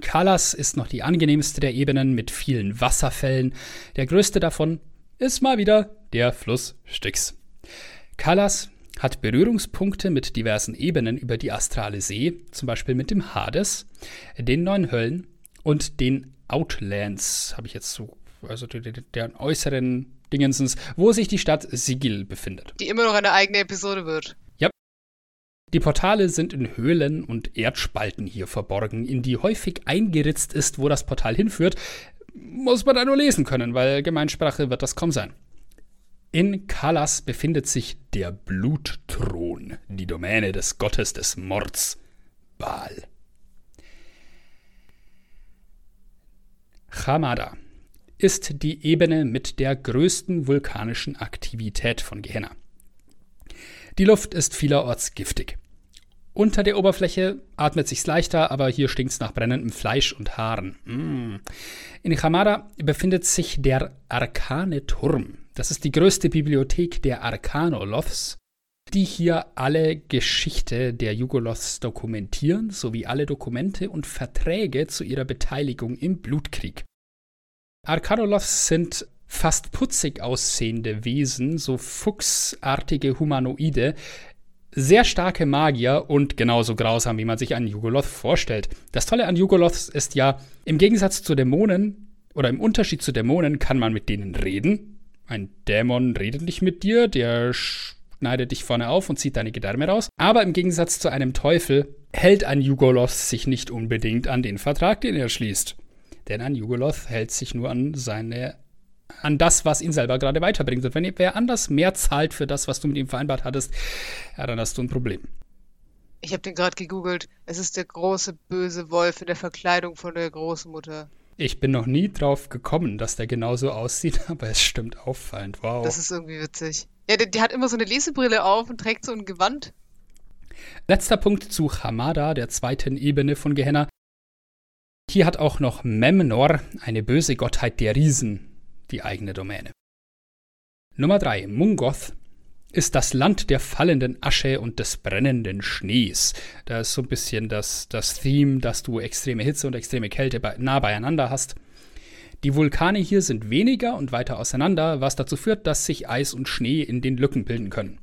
Kalas ist noch die angenehmste der Ebenen mit vielen Wasserfällen. Der größte davon ist mal wieder der Fluss Styx. Kalas hat Berührungspunkte mit diversen Ebenen über die astrale See, zum Beispiel mit dem Hades, den neun Höllen und den Outlands, habe ich jetzt so, also deren äußeren Dingensens, wo sich die Stadt Sigil befindet. Die immer noch eine eigene Episode wird. Die Portale sind in Höhlen und Erdspalten hier verborgen, in die häufig eingeritzt ist, wo das Portal hinführt. Muss man da nur lesen können, weil Gemeinsprache wird das kaum sein. In Kalas befindet sich der Blutthron, die Domäne des Gottes des Mords, Baal. Chamada ist die Ebene mit der größten vulkanischen Aktivität von Gehenna. Die Luft ist vielerorts giftig. Unter der Oberfläche atmet sich's leichter, aber hier stinkt's nach brennendem Fleisch und Haaren. Mm. In Chamada befindet sich der Arkane Turm. Das ist die größte Bibliothek der Arkanoloths, die hier alle Geschichte der Jugoloths dokumentieren, sowie alle Dokumente und Verträge zu ihrer Beteiligung im Blutkrieg. Arkanoloths sind fast putzig aussehende Wesen, so fuchsartige Humanoide, sehr starke Magier und genauso grausam, wie man sich einen Jugoloth vorstellt. Das Tolle an Jugoloths ist ja, im Gegensatz zu Dämonen oder im Unterschied zu Dämonen kann man mit denen reden. Ein Dämon redet nicht mit dir, der schneidet dich vorne auf und zieht deine Gedärme raus. Aber im Gegensatz zu einem Teufel hält ein Jugoloth sich nicht unbedingt an den Vertrag, den er schließt. Denn ein Jugoloth hält sich nur an seine an das, was ihn selber gerade weiterbringt. Und wenn wer anders mehr zahlt für das, was du mit ihm vereinbart hattest, ja, dann hast du ein Problem. Ich habe den gerade gegoogelt. Es ist der große böse Wolf in der Verkleidung von der Großmutter. Ich bin noch nie drauf gekommen, dass der genauso aussieht, aber es stimmt auffallend. Wow. Das ist irgendwie witzig. Ja, der, der hat immer so eine Lesebrille auf und trägt so ein Gewand. Letzter Punkt zu Hamada, der zweiten Ebene von Gehenna. Hier hat auch noch Memnor, eine böse Gottheit der Riesen, die eigene Domäne. Nummer 3. Mungoth ist das Land der fallenden Asche und des brennenden Schnees. Da ist so ein bisschen das, das Theme, dass du extreme Hitze und extreme Kälte nah beieinander hast. Die Vulkane hier sind weniger und weiter auseinander, was dazu führt, dass sich Eis und Schnee in den Lücken bilden können.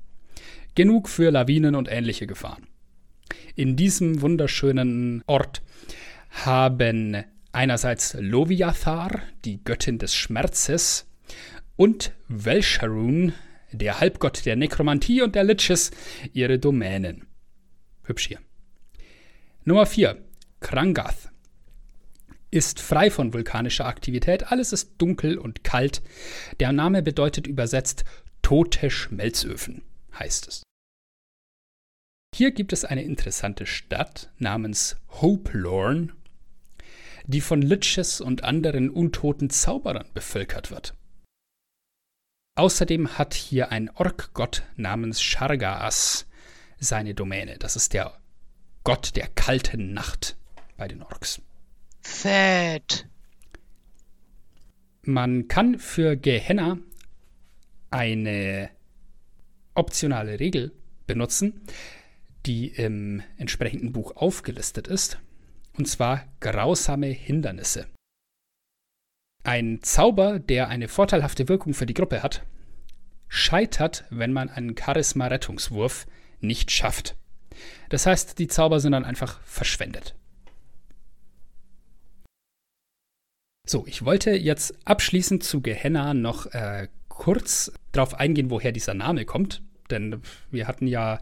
Genug für Lawinen und ähnliche Gefahren. In diesem wunderschönen Ort haben einerseits Loviathar, die Göttin des Schmerzes, und Velsharun, der Halbgott der Nekromantie und der Liches, ihre Domänen. Hübsch hier. Nummer 4. Krangath ist frei von vulkanischer Aktivität. Alles ist dunkel und kalt. Der Name bedeutet übersetzt tote Schmelzöfen, heißt es. Hier gibt es eine interessante Stadt namens Hopelorn die von Liches und anderen untoten Zauberern bevölkert wird. Außerdem hat hier ein Orkgott namens Shargaas seine Domäne. Das ist der Gott der kalten Nacht bei den Orks. Fett. Man kann für Gehenna eine optionale Regel benutzen, die im entsprechenden Buch aufgelistet ist und zwar grausame Hindernisse. Ein Zauber, der eine vorteilhafte Wirkung für die Gruppe hat, scheitert, wenn man einen Charisma-Rettungswurf nicht schafft. Das heißt, die Zauber sind dann einfach verschwendet. So, ich wollte jetzt abschließend zu Gehenna noch äh, kurz darauf eingehen, woher dieser Name kommt. Denn wir hatten ja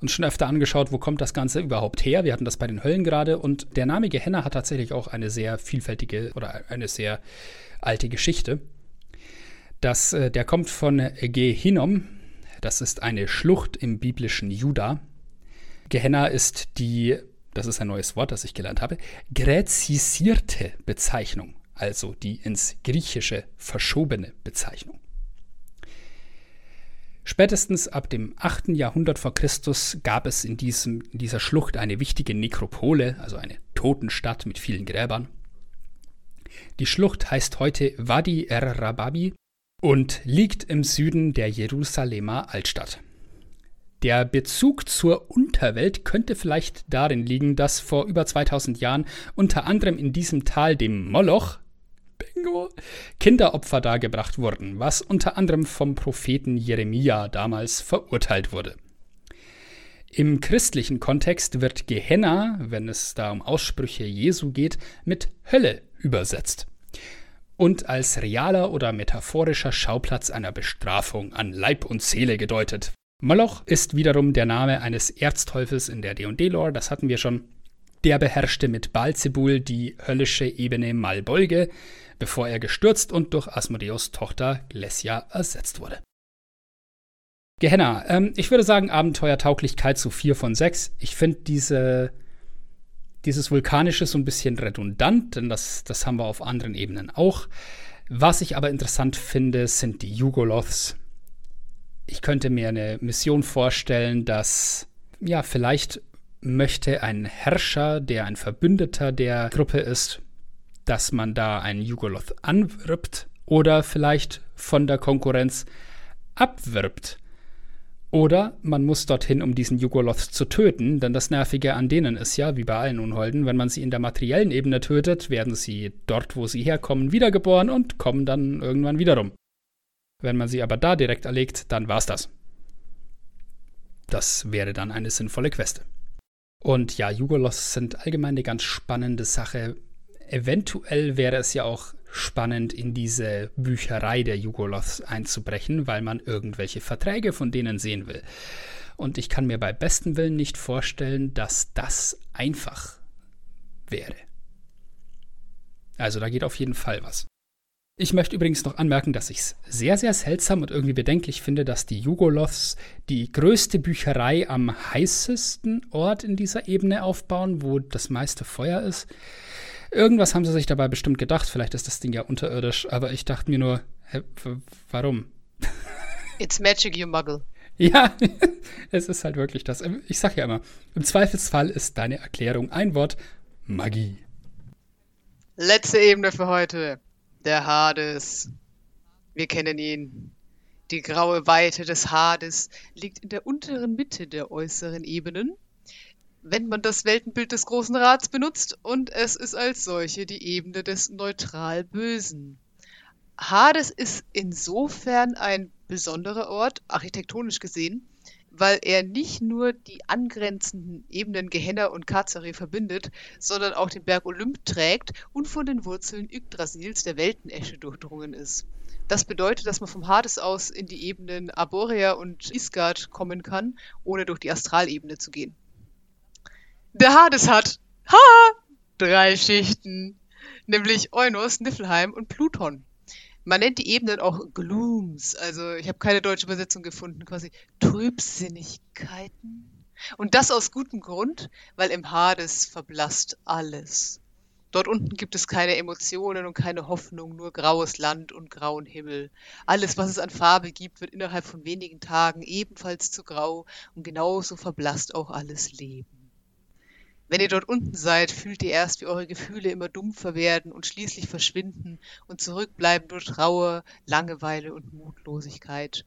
uns schon öfter angeschaut, wo kommt das Ganze überhaupt her. Wir hatten das bei den Höllen gerade. Und der Name Gehenna hat tatsächlich auch eine sehr vielfältige oder eine sehr alte Geschichte. Das, äh, der kommt von Gehinnom. Das ist eine Schlucht im biblischen Juda. Gehenna ist die, das ist ein neues Wort, das ich gelernt habe, gräzisierte Bezeichnung, also die ins Griechische verschobene Bezeichnung. Spätestens ab dem 8. Jahrhundert vor Christus gab es in, diesem, in dieser Schlucht eine wichtige Nekropole, also eine Totenstadt mit vielen Gräbern. Die Schlucht heißt heute Wadi er-Rababi und liegt im Süden der Jerusalemer Altstadt. Der Bezug zur Unterwelt könnte vielleicht darin liegen, dass vor über 2000 Jahren unter anderem in diesem Tal, dem Moloch, Bingo, Kinderopfer dargebracht wurden, was unter anderem vom Propheten Jeremia damals verurteilt wurde. Im christlichen Kontext wird Gehenna, wenn es da um Aussprüche Jesu geht, mit Hölle übersetzt und als realer oder metaphorischer Schauplatz einer Bestrafung an Leib und Seele gedeutet, Moloch ist wiederum der Name eines Erzteufels in der D&D-Lore, das hatten wir schon. Der beherrschte mit Balzebul die höllische Ebene Malbolge, bevor er gestürzt und durch Asmodeus Tochter Glessia ersetzt wurde. Gehenna, ähm, ich würde sagen Abenteuertauglichkeit zu 4 von 6. Ich finde diese, dieses Vulkanische so ein bisschen redundant, denn das, das haben wir auf anderen Ebenen auch. Was ich aber interessant finde, sind die Jugoloths ich könnte mir eine Mission vorstellen, dass ja, vielleicht möchte ein Herrscher, der ein Verbündeter der Gruppe ist, dass man da einen Jugoloth anwirbt oder vielleicht von der Konkurrenz abwirbt. Oder man muss dorthin, um diesen Jugoloth zu töten, denn das Nervige an denen ist ja, wie bei allen Unholden, wenn man sie in der materiellen Ebene tötet, werden sie dort, wo sie herkommen, wiedergeboren und kommen dann irgendwann wiederum. Wenn man sie aber da direkt erlegt, dann war's das. Das wäre dann eine sinnvolle Queste. Und ja, Jugolos sind allgemein eine ganz spannende Sache. Eventuell wäre es ja auch spannend, in diese Bücherei der Jugolos einzubrechen, weil man irgendwelche Verträge von denen sehen will. Und ich kann mir bei bestem Willen nicht vorstellen, dass das einfach wäre. Also da geht auf jeden Fall was. Ich möchte übrigens noch anmerken, dass ich es sehr, sehr seltsam und irgendwie bedenklich finde, dass die Jugoloths die größte Bücherei am heißesten Ort in dieser Ebene aufbauen, wo das meiste Feuer ist. Irgendwas haben sie sich dabei bestimmt gedacht. Vielleicht ist das Ding ja unterirdisch, aber ich dachte mir nur, hä, warum? It's magic, you muggle. Ja, es ist halt wirklich das. Ich sag ja immer, im Zweifelsfall ist deine Erklärung ein Wort Magie. Letzte Ebene für heute. Der Hades. Wir kennen ihn. Die graue Weite des Hades liegt in der unteren Mitte der äußeren Ebenen, wenn man das Weltenbild des Großen Rats benutzt, und es ist als solche die Ebene des neutral Bösen. Hades ist insofern ein besonderer Ort, architektonisch gesehen, weil er nicht nur die angrenzenden Ebenen Gehenna und Kazare verbindet, sondern auch den Berg Olymp trägt und von den Wurzeln Yggdrasils, der Weltenesche, durchdrungen ist. Das bedeutet, dass man vom Hades aus in die Ebenen Arborea und Isgard kommen kann, ohne durch die Astralebene zu gehen. Der Hades hat, ha, drei Schichten, nämlich Eunos, Niflheim und Pluton. Man nennt die Ebenen auch Glooms, also ich habe keine deutsche Übersetzung gefunden, quasi Trübsinnigkeiten. Und das aus gutem Grund, weil im Hades verblasst alles. Dort unten gibt es keine Emotionen und keine Hoffnung, nur graues Land und grauen Himmel. Alles, was es an Farbe gibt, wird innerhalb von wenigen Tagen ebenfalls zu grau und genauso verblasst auch alles Leben. Wenn ihr dort unten seid, fühlt ihr erst, wie eure Gefühle immer dumpfer werden und schließlich verschwinden und zurückbleiben durch Trauer, Langeweile und Mutlosigkeit.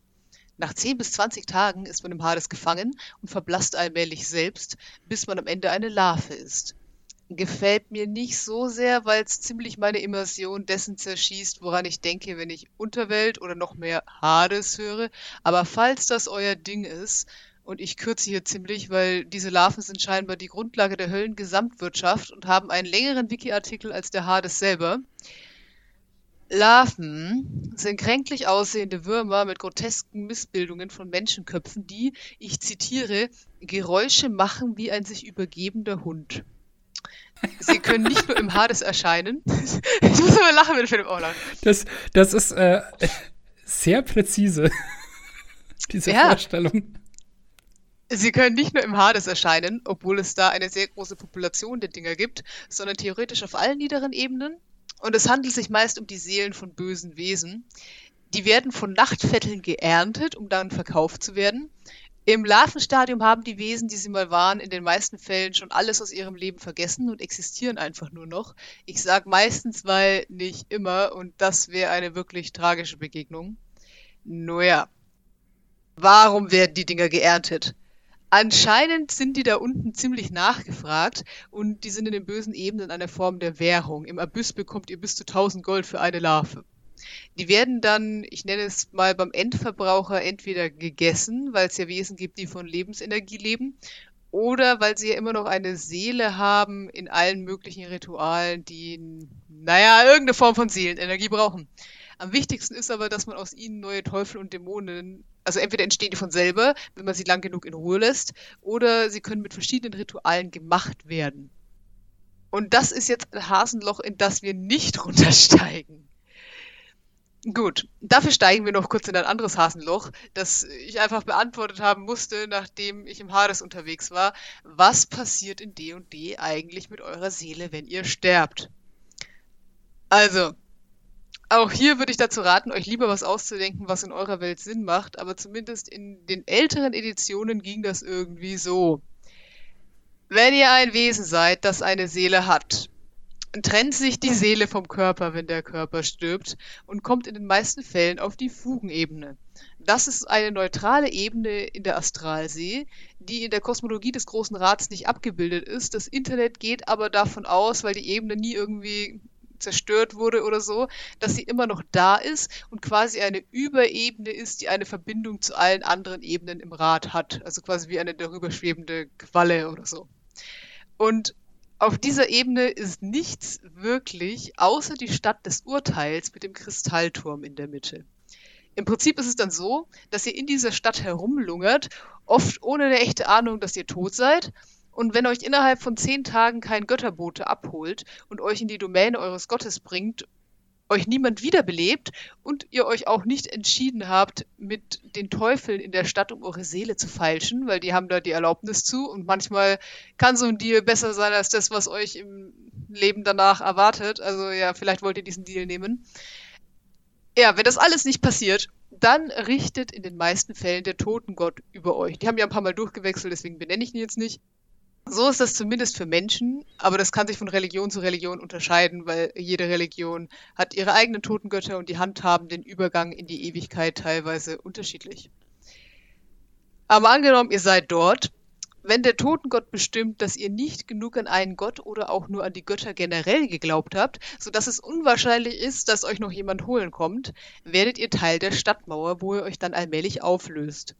Nach 10 bis 20 Tagen ist man im Hades gefangen und verblasst allmählich selbst, bis man am Ende eine Larve ist. Gefällt mir nicht so sehr, weil es ziemlich meine Immersion dessen zerschießt, woran ich denke, wenn ich Unterwelt oder noch mehr Hades höre. Aber falls das euer Ding ist, und ich kürze hier ziemlich, weil diese Larven sind scheinbar die Grundlage der Höllengesamtwirtschaft und haben einen längeren Wiki-Artikel als der Hades selber. Larven sind kränklich aussehende Würmer mit grotesken Missbildungen von Menschenköpfen, die, ich zitiere, Geräusche machen wie ein sich übergebender Hund. Sie können nicht nur im Hades erscheinen. ich muss immer lachen, wenn Philipp auch lacht. Das, das ist äh, sehr präzise, diese ja. Vorstellung. Sie können nicht nur im Hades erscheinen, obwohl es da eine sehr große Population der Dinger gibt, sondern theoretisch auf allen niederen Ebenen. Und es handelt sich meist um die Seelen von bösen Wesen. Die werden von Nachtvetteln geerntet, um dann verkauft zu werden. Im Larvenstadium haben die Wesen, die sie mal waren, in den meisten Fällen schon alles aus ihrem Leben vergessen und existieren einfach nur noch. Ich sage meistens, weil nicht immer und das wäre eine wirklich tragische Begegnung. Naja, warum werden die Dinger geerntet? Anscheinend sind die da unten ziemlich nachgefragt und die sind in den bösen Ebenen eine Form der Währung. Im Abyss bekommt ihr bis zu 1000 Gold für eine Larve. Die werden dann, ich nenne es mal beim Endverbraucher, entweder gegessen, weil es ja Wesen gibt, die von Lebensenergie leben, oder weil sie ja immer noch eine Seele haben in allen möglichen Ritualen, die, naja, irgendeine Form von Seelenenergie brauchen. Am wichtigsten ist aber, dass man aus ihnen neue Teufel und Dämonen, also entweder entstehen die von selber, wenn man sie lang genug in Ruhe lässt, oder sie können mit verschiedenen Ritualen gemacht werden. Und das ist jetzt ein Hasenloch, in das wir nicht runtersteigen. Gut, dafür steigen wir noch kurz in ein anderes Hasenloch, das ich einfach beantwortet haben musste, nachdem ich im Hades unterwegs war. Was passiert in D&D eigentlich mit eurer Seele, wenn ihr sterbt? Also, auch hier würde ich dazu raten, euch lieber was auszudenken, was in eurer Welt Sinn macht, aber zumindest in den älteren Editionen ging das irgendwie so. Wenn ihr ein Wesen seid, das eine Seele hat, trennt sich die Seele vom Körper, wenn der Körper stirbt und kommt in den meisten Fällen auf die Fugenebene. Das ist eine neutrale Ebene in der Astralsee, die in der Kosmologie des Großen Rats nicht abgebildet ist. Das Internet geht aber davon aus, weil die Ebene nie irgendwie zerstört wurde oder so, dass sie immer noch da ist und quasi eine Überebene ist, die eine Verbindung zu allen anderen Ebenen im Rad hat. Also quasi wie eine darüber schwebende Qualle oder so. Und auf dieser Ebene ist nichts wirklich, außer die Stadt des Urteils mit dem Kristallturm in der Mitte. Im Prinzip ist es dann so, dass ihr in dieser Stadt herumlungert, oft ohne eine echte Ahnung, dass ihr tot seid. Und wenn euch innerhalb von zehn Tagen kein Götterbote abholt und euch in die Domäne eures Gottes bringt euch niemand wiederbelebt und ihr euch auch nicht entschieden habt, mit den Teufeln in der Stadt um eure Seele zu feilschen, weil die haben da die Erlaubnis zu und manchmal kann so ein Deal besser sein als das, was euch im Leben danach erwartet. Also ja, vielleicht wollt ihr diesen Deal nehmen. Ja, wenn das alles nicht passiert, dann richtet in den meisten Fällen der Totengott über euch. Die haben ja ein paar Mal durchgewechselt, deswegen benenne ich ihn jetzt nicht. So ist das zumindest für Menschen, aber das kann sich von Religion zu Religion unterscheiden, weil jede Religion hat ihre eigenen Totengötter und die handhaben den Übergang in die Ewigkeit teilweise unterschiedlich. Aber angenommen, ihr seid dort, wenn der Totengott bestimmt, dass ihr nicht genug an einen Gott oder auch nur an die Götter generell geglaubt habt, sodass es unwahrscheinlich ist, dass euch noch jemand holen kommt, werdet ihr Teil der Stadtmauer, wo ihr euch dann allmählich auflöst.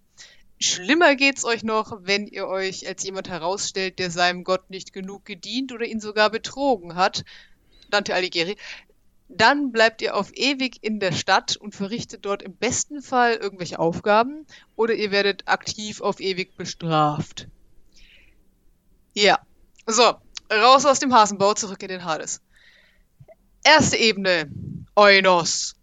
Schlimmer geht's euch noch, wenn ihr euch als jemand herausstellt, der seinem Gott nicht genug gedient oder ihn sogar betrogen hat, Dante Alighieri, dann bleibt ihr auf ewig in der Stadt und verrichtet dort im besten Fall irgendwelche Aufgaben oder ihr werdet aktiv auf ewig bestraft. Ja, so, raus aus dem Hasenbau, zurück in den Hades. Erste Ebene, Eunos.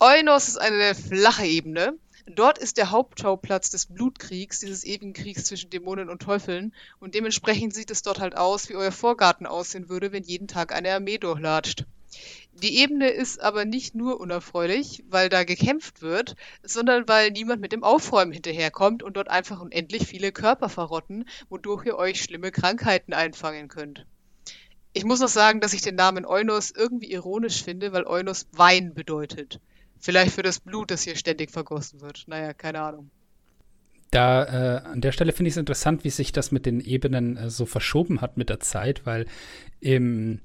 Eunos ist eine flache Ebene Dort ist der Hauptschauplatz des Blutkriegs, dieses ewigen Kriegs zwischen Dämonen und Teufeln. Und dementsprechend sieht es dort halt aus, wie euer Vorgarten aussehen würde, wenn jeden Tag eine Armee durchlatscht. Die Ebene ist aber nicht nur unerfreulich, weil da gekämpft wird, sondern weil niemand mit dem Aufräumen hinterherkommt und dort einfach unendlich viele Körper verrotten, wodurch ihr euch schlimme Krankheiten einfangen könnt. Ich muss noch sagen, dass ich den Namen Eunos irgendwie ironisch finde, weil Eunos Wein bedeutet. Vielleicht für das Blut, das hier ständig vergossen wird. Naja, keine Ahnung. Da äh, an der Stelle finde ich es interessant, wie sich das mit den Ebenen äh, so verschoben hat mit der Zeit, weil im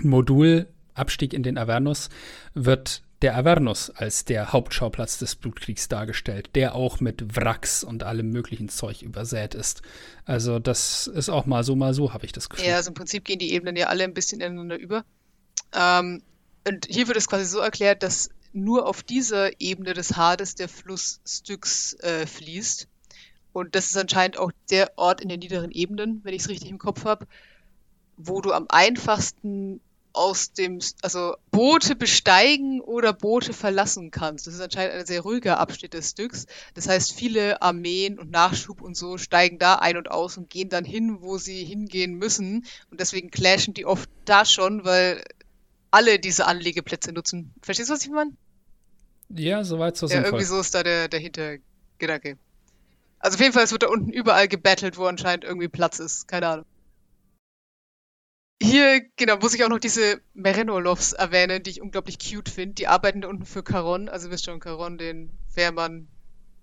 Modul Abstieg in den Avernus wird der Avernus als der Hauptschauplatz des Blutkriegs dargestellt, der auch mit Wracks und allem möglichen Zeug übersät ist. Also das ist auch mal so, mal so, habe ich das Gefühl. Ja, also im Prinzip gehen die Ebenen ja alle ein bisschen ineinander über. Ähm, und hier wird es quasi so erklärt, dass nur auf dieser Ebene des Hades der Fluss Styx äh, fließt. Und das ist anscheinend auch der Ort in den niederen Ebenen, wenn ich es richtig im Kopf habe, wo du am einfachsten aus dem, also Boote besteigen oder Boote verlassen kannst. Das ist anscheinend ein sehr ruhiger Abschnitt des Styx. Das heißt, viele Armeen und Nachschub und so steigen da ein und aus und gehen dann hin, wo sie hingehen müssen. Und deswegen clashen die oft da schon, weil alle diese Anlegeplätze nutzen. Verstehst du, was ich meine? Ja, soweit so Ja, sinnvoll. irgendwie so ist da der, der Hintergedanke. Also auf jeden Fall, es wird da unten überall gebettelt, wo anscheinend irgendwie Platz ist. Keine Ahnung. Hier, genau, muss ich auch noch diese Merenolovs erwähnen, die ich unglaublich cute finde. Die arbeiten da unten für Charon. Also wisst schon, Charon, den Fährmann,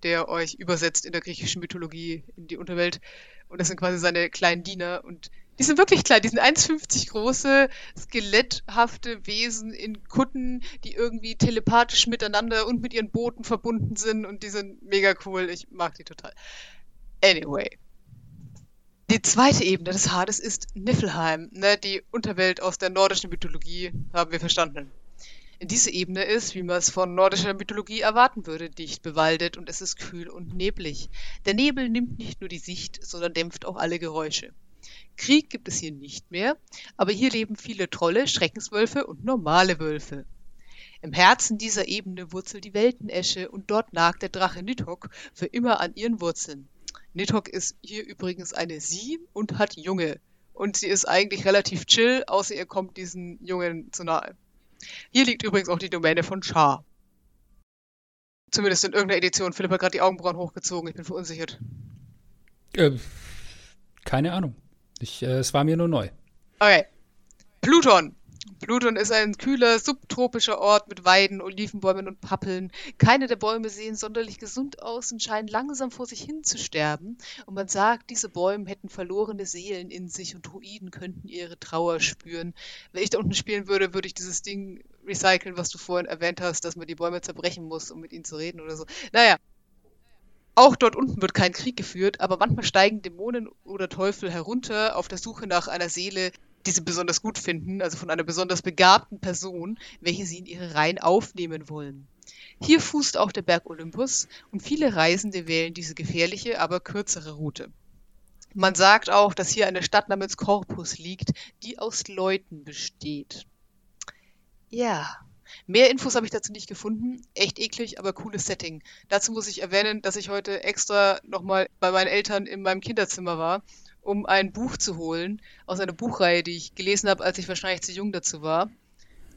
der euch übersetzt in der griechischen Mythologie in die Unterwelt. Und das sind quasi seine kleinen Diener. Und die sind wirklich klein. Die sind 1,50 große, skeletthafte Wesen in Kutten, die irgendwie telepathisch miteinander und mit ihren Booten verbunden sind. Und die sind mega cool. Ich mag die total. Anyway. Die zweite Ebene des Hades ist Niflheim, ne, die Unterwelt aus der nordischen Mythologie, haben wir verstanden. Diese Ebene ist, wie man es von nordischer Mythologie erwarten würde, dicht bewaldet und es ist kühl und neblig. Der Nebel nimmt nicht nur die Sicht, sondern dämpft auch alle Geräusche. Krieg gibt es hier nicht mehr, aber hier leben viele Trolle, Schreckenswölfe und normale Wölfe. Im Herzen dieser Ebene wurzelt die Weltenesche und dort nagt der Drache Nidhogg für immer an ihren Wurzeln. Nidhogg ist hier übrigens eine Sie und hat Junge. Und sie ist eigentlich relativ chill, außer ihr kommt diesen Jungen zu nahe. Hier liegt übrigens auch die Domäne von Char. Zumindest in irgendeiner Edition. Philipp hat gerade die Augenbrauen hochgezogen. Ich bin verunsichert. Äh, keine Ahnung. Ich, äh, es war mir nur neu. Okay. Pluton. Pluton ist ein kühler, subtropischer Ort mit Weiden, Olivenbäumen und Pappeln. Keine der Bäume sehen sonderlich gesund aus und scheinen langsam vor sich hin zu sterben. Und man sagt, diese Bäume hätten verlorene Seelen in sich und Druiden könnten ihre Trauer spüren. Wenn ich da unten spielen würde, würde ich dieses Ding recyceln, was du vorhin erwähnt hast, dass man die Bäume zerbrechen muss, um mit ihnen zu reden oder so. Naja. Auch dort unten wird kein Krieg geführt, aber manchmal steigen Dämonen oder Teufel herunter auf der Suche nach einer Seele, die sie besonders gut finden, also von einer besonders begabten Person, welche sie in ihre Reihen aufnehmen wollen. Hier fußt auch der Berg Olympus und viele Reisende wählen diese gefährliche, aber kürzere Route. Man sagt auch, dass hier eine Stadt namens Corpus liegt, die aus Leuten besteht. Ja, mehr Infos habe ich dazu nicht gefunden. Echt eklig, aber cooles Setting. Dazu muss ich erwähnen, dass ich heute extra nochmal bei meinen Eltern in meinem Kinderzimmer war um ein Buch zu holen aus einer Buchreihe, die ich gelesen habe, als ich wahrscheinlich zu jung dazu war,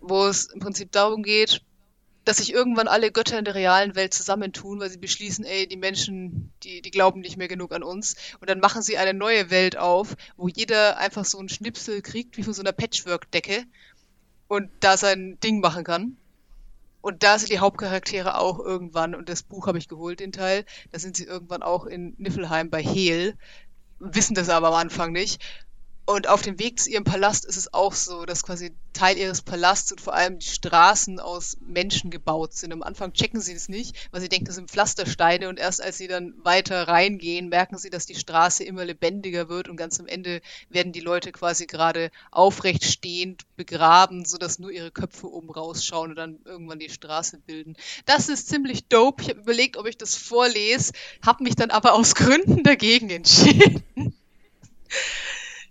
wo es im Prinzip darum geht, dass sich irgendwann alle Götter in der realen Welt zusammentun, weil sie beschließen, ey, die Menschen, die, die glauben nicht mehr genug an uns. Und dann machen sie eine neue Welt auf, wo jeder einfach so einen Schnipsel kriegt, wie von so einer Patchwork-Decke und da sein Ding machen kann. Und da sind die Hauptcharaktere auch irgendwann, und das Buch habe ich geholt, den Teil, da sind sie irgendwann auch in Niffelheim bei Hel, wissen das aber am Anfang nicht. Und auf dem Weg zu ihrem Palast ist es auch so, dass quasi Teil ihres Palasts und vor allem die Straßen aus Menschen gebaut sind. Am Anfang checken sie es nicht, weil sie denken, das sind Pflastersteine und erst als sie dann weiter reingehen, merken sie, dass die Straße immer lebendiger wird und ganz am Ende werden die Leute quasi gerade aufrecht stehend begraben, sodass nur ihre Köpfe oben rausschauen und dann irgendwann die Straße bilden. Das ist ziemlich dope. Ich habe überlegt, ob ich das vorlese, habe mich dann aber aus Gründen dagegen entschieden.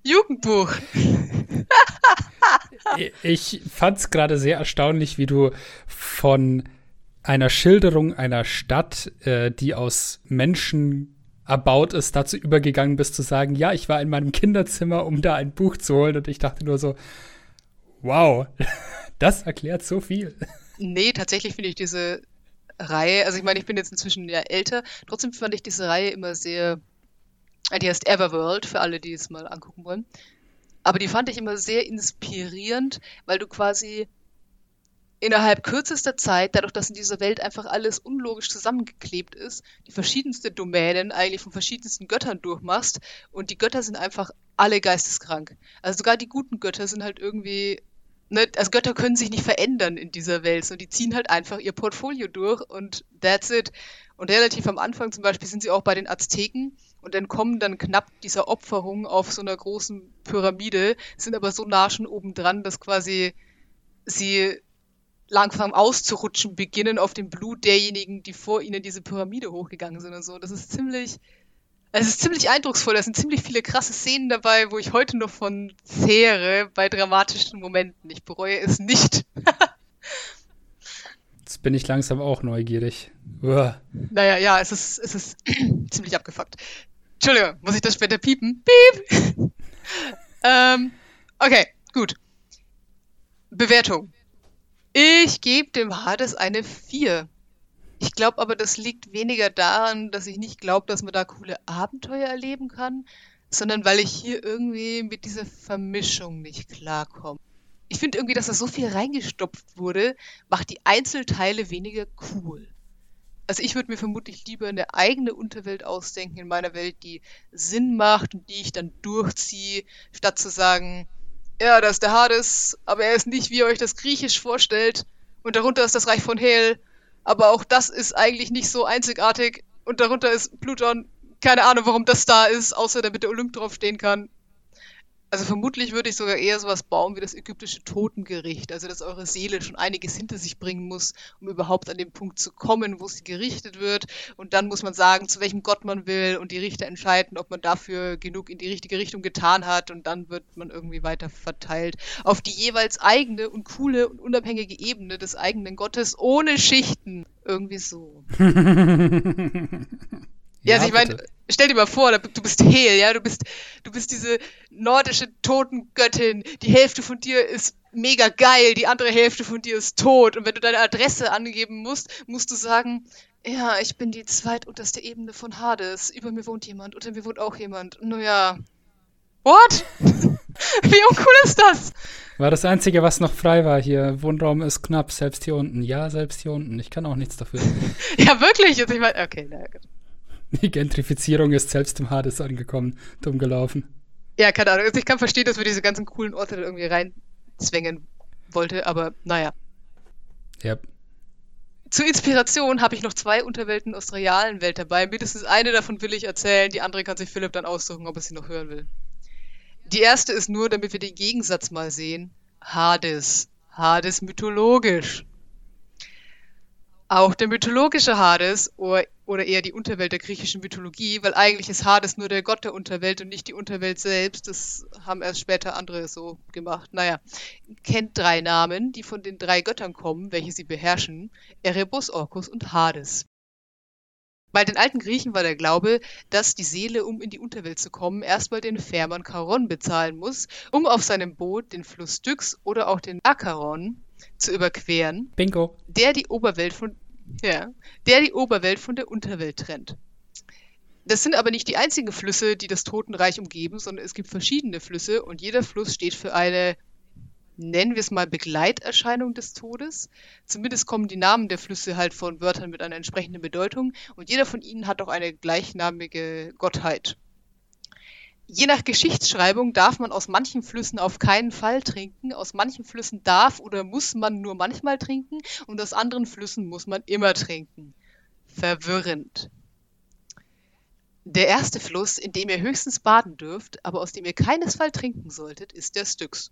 Jugendbuch. ich fand es gerade sehr erstaunlich, wie du von einer Schilderung einer Stadt, äh, die aus Menschen erbaut ist, dazu übergegangen bist zu sagen, ja, ich war in meinem Kinderzimmer, um da ein Buch zu holen und ich dachte nur so, wow, das erklärt so viel. Nee, tatsächlich finde ich diese Reihe, also ich meine, ich bin jetzt inzwischen ja älter, trotzdem fand ich diese Reihe immer sehr die heißt Everworld, für alle, die es mal angucken wollen. Aber die fand ich immer sehr inspirierend, weil du quasi innerhalb kürzester Zeit, dadurch, dass in dieser Welt einfach alles unlogisch zusammengeklebt ist, die verschiedenste Domänen eigentlich von verschiedensten Göttern durchmachst und die Götter sind einfach alle geisteskrank. Also sogar die guten Götter sind halt irgendwie, ne, also Götter können sich nicht verändern in dieser Welt, sondern die ziehen halt einfach ihr Portfolio durch und that's it. Und relativ am Anfang zum Beispiel sind sie auch bei den Azteken und entkommen dann knapp dieser Opferung auf so einer großen Pyramide, sind aber so nah schon oben dran, dass quasi sie langsam auszurutschen beginnen auf dem Blut derjenigen, die vor ihnen diese Pyramide hochgegangen sind und so. Das ist ziemlich, es ist ziemlich eindrucksvoll. Da sind ziemlich viele krasse Szenen dabei, wo ich heute noch von zehre bei dramatischen Momenten. Ich bereue es nicht. Jetzt bin ich langsam auch neugierig. Uah. Naja, ja, es ist, es ist ziemlich abgefuckt. Entschuldigung, muss ich das später piepen? Piep! ähm, okay, gut. Bewertung. Ich gebe dem Hades eine 4. Ich glaube aber, das liegt weniger daran, dass ich nicht glaube, dass man da coole Abenteuer erleben kann, sondern weil ich hier irgendwie mit dieser Vermischung nicht klarkomme. Ich finde irgendwie, dass da so viel reingestopft wurde, macht die Einzelteile weniger cool. Also ich würde mir vermutlich lieber eine eigene Unterwelt ausdenken in meiner Welt, die Sinn macht und die ich dann durchziehe, statt zu sagen, ja, das ist der Hades, aber er ist nicht, wie ihr euch das griechisch vorstellt. Und darunter ist das Reich von Hel. Aber auch das ist eigentlich nicht so einzigartig. Und darunter ist Pluton. Keine Ahnung, warum das da ist, außer damit der Olymp draufstehen kann. Also vermutlich würde ich sogar eher sowas bauen wie das ägyptische Totengericht, also dass eure Seele schon einiges hinter sich bringen muss, um überhaupt an den Punkt zu kommen, wo sie gerichtet wird. Und dann muss man sagen, zu welchem Gott man will und die Richter entscheiden, ob man dafür genug in die richtige Richtung getan hat und dann wird man irgendwie weiter verteilt auf die jeweils eigene und coole und unabhängige Ebene des eigenen Gottes ohne Schichten. Irgendwie so. Ja, also ich meine, stell dir mal vor, du bist Hel, ja, du bist, du bist diese nordische Totengöttin, die Hälfte von dir ist mega geil, die andere Hälfte von dir ist tot. Und wenn du deine Adresse angeben musst, musst du sagen, ja, ich bin die zweitunterste Ebene von Hades. Über mir wohnt jemand, unter mir wohnt auch jemand. Naja. What? Wie uncool ist das? War das Einzige, was noch frei war hier. Wohnraum ist knapp, selbst hier unten. Ja, selbst hier unten. Ich kann auch nichts dafür. ja, wirklich. Also ich meine, okay, na gut. Die Gentrifizierung ist selbst im Hades angekommen, dumm gelaufen. Ja, keine Ahnung. Also ich kann verstehen, dass wir diese ganzen coolen Orte da irgendwie reinzwängen wollte, aber naja. Ja. Zur Inspiration habe ich noch zwei Unterwelten aus der realen Welt dabei. Mindestens eine davon will ich erzählen, die andere kann sich Philipp dann aussuchen, ob er sie noch hören will. Die erste ist nur, damit wir den Gegensatz mal sehen. Hades. Hades mythologisch. Auch der mythologische Hades oder, oder eher die Unterwelt der griechischen Mythologie, weil eigentlich ist Hades nur der Gott der Unterwelt und nicht die Unterwelt selbst. Das haben erst später andere so gemacht. Naja, kennt drei Namen, die von den drei Göttern kommen, welche sie beherrschen: Erebus, Orcus und Hades. Bei den alten Griechen war der Glaube, dass die Seele, um in die Unterwelt zu kommen, erstmal den Fährmann Charon bezahlen muss, um auf seinem Boot den Fluss Styx oder auch den Acheron zu überqueren, Bingo. der die Oberwelt von ja, der die Oberwelt von der Unterwelt trennt. Das sind aber nicht die einzigen Flüsse, die das Totenreich umgeben, sondern es gibt verschiedene Flüsse und jeder Fluss steht für eine, nennen wir es mal, Begleiterscheinung des Todes. Zumindest kommen die Namen der Flüsse halt von Wörtern mit einer entsprechenden Bedeutung und jeder von ihnen hat auch eine gleichnamige Gottheit. Je nach Geschichtsschreibung darf man aus manchen Flüssen auf keinen Fall trinken, aus manchen Flüssen darf oder muss man nur manchmal trinken und aus anderen Flüssen muss man immer trinken. Verwirrend. Der erste Fluss, in dem ihr höchstens baden dürft, aber aus dem ihr keinesfalls trinken solltet, ist der Styx.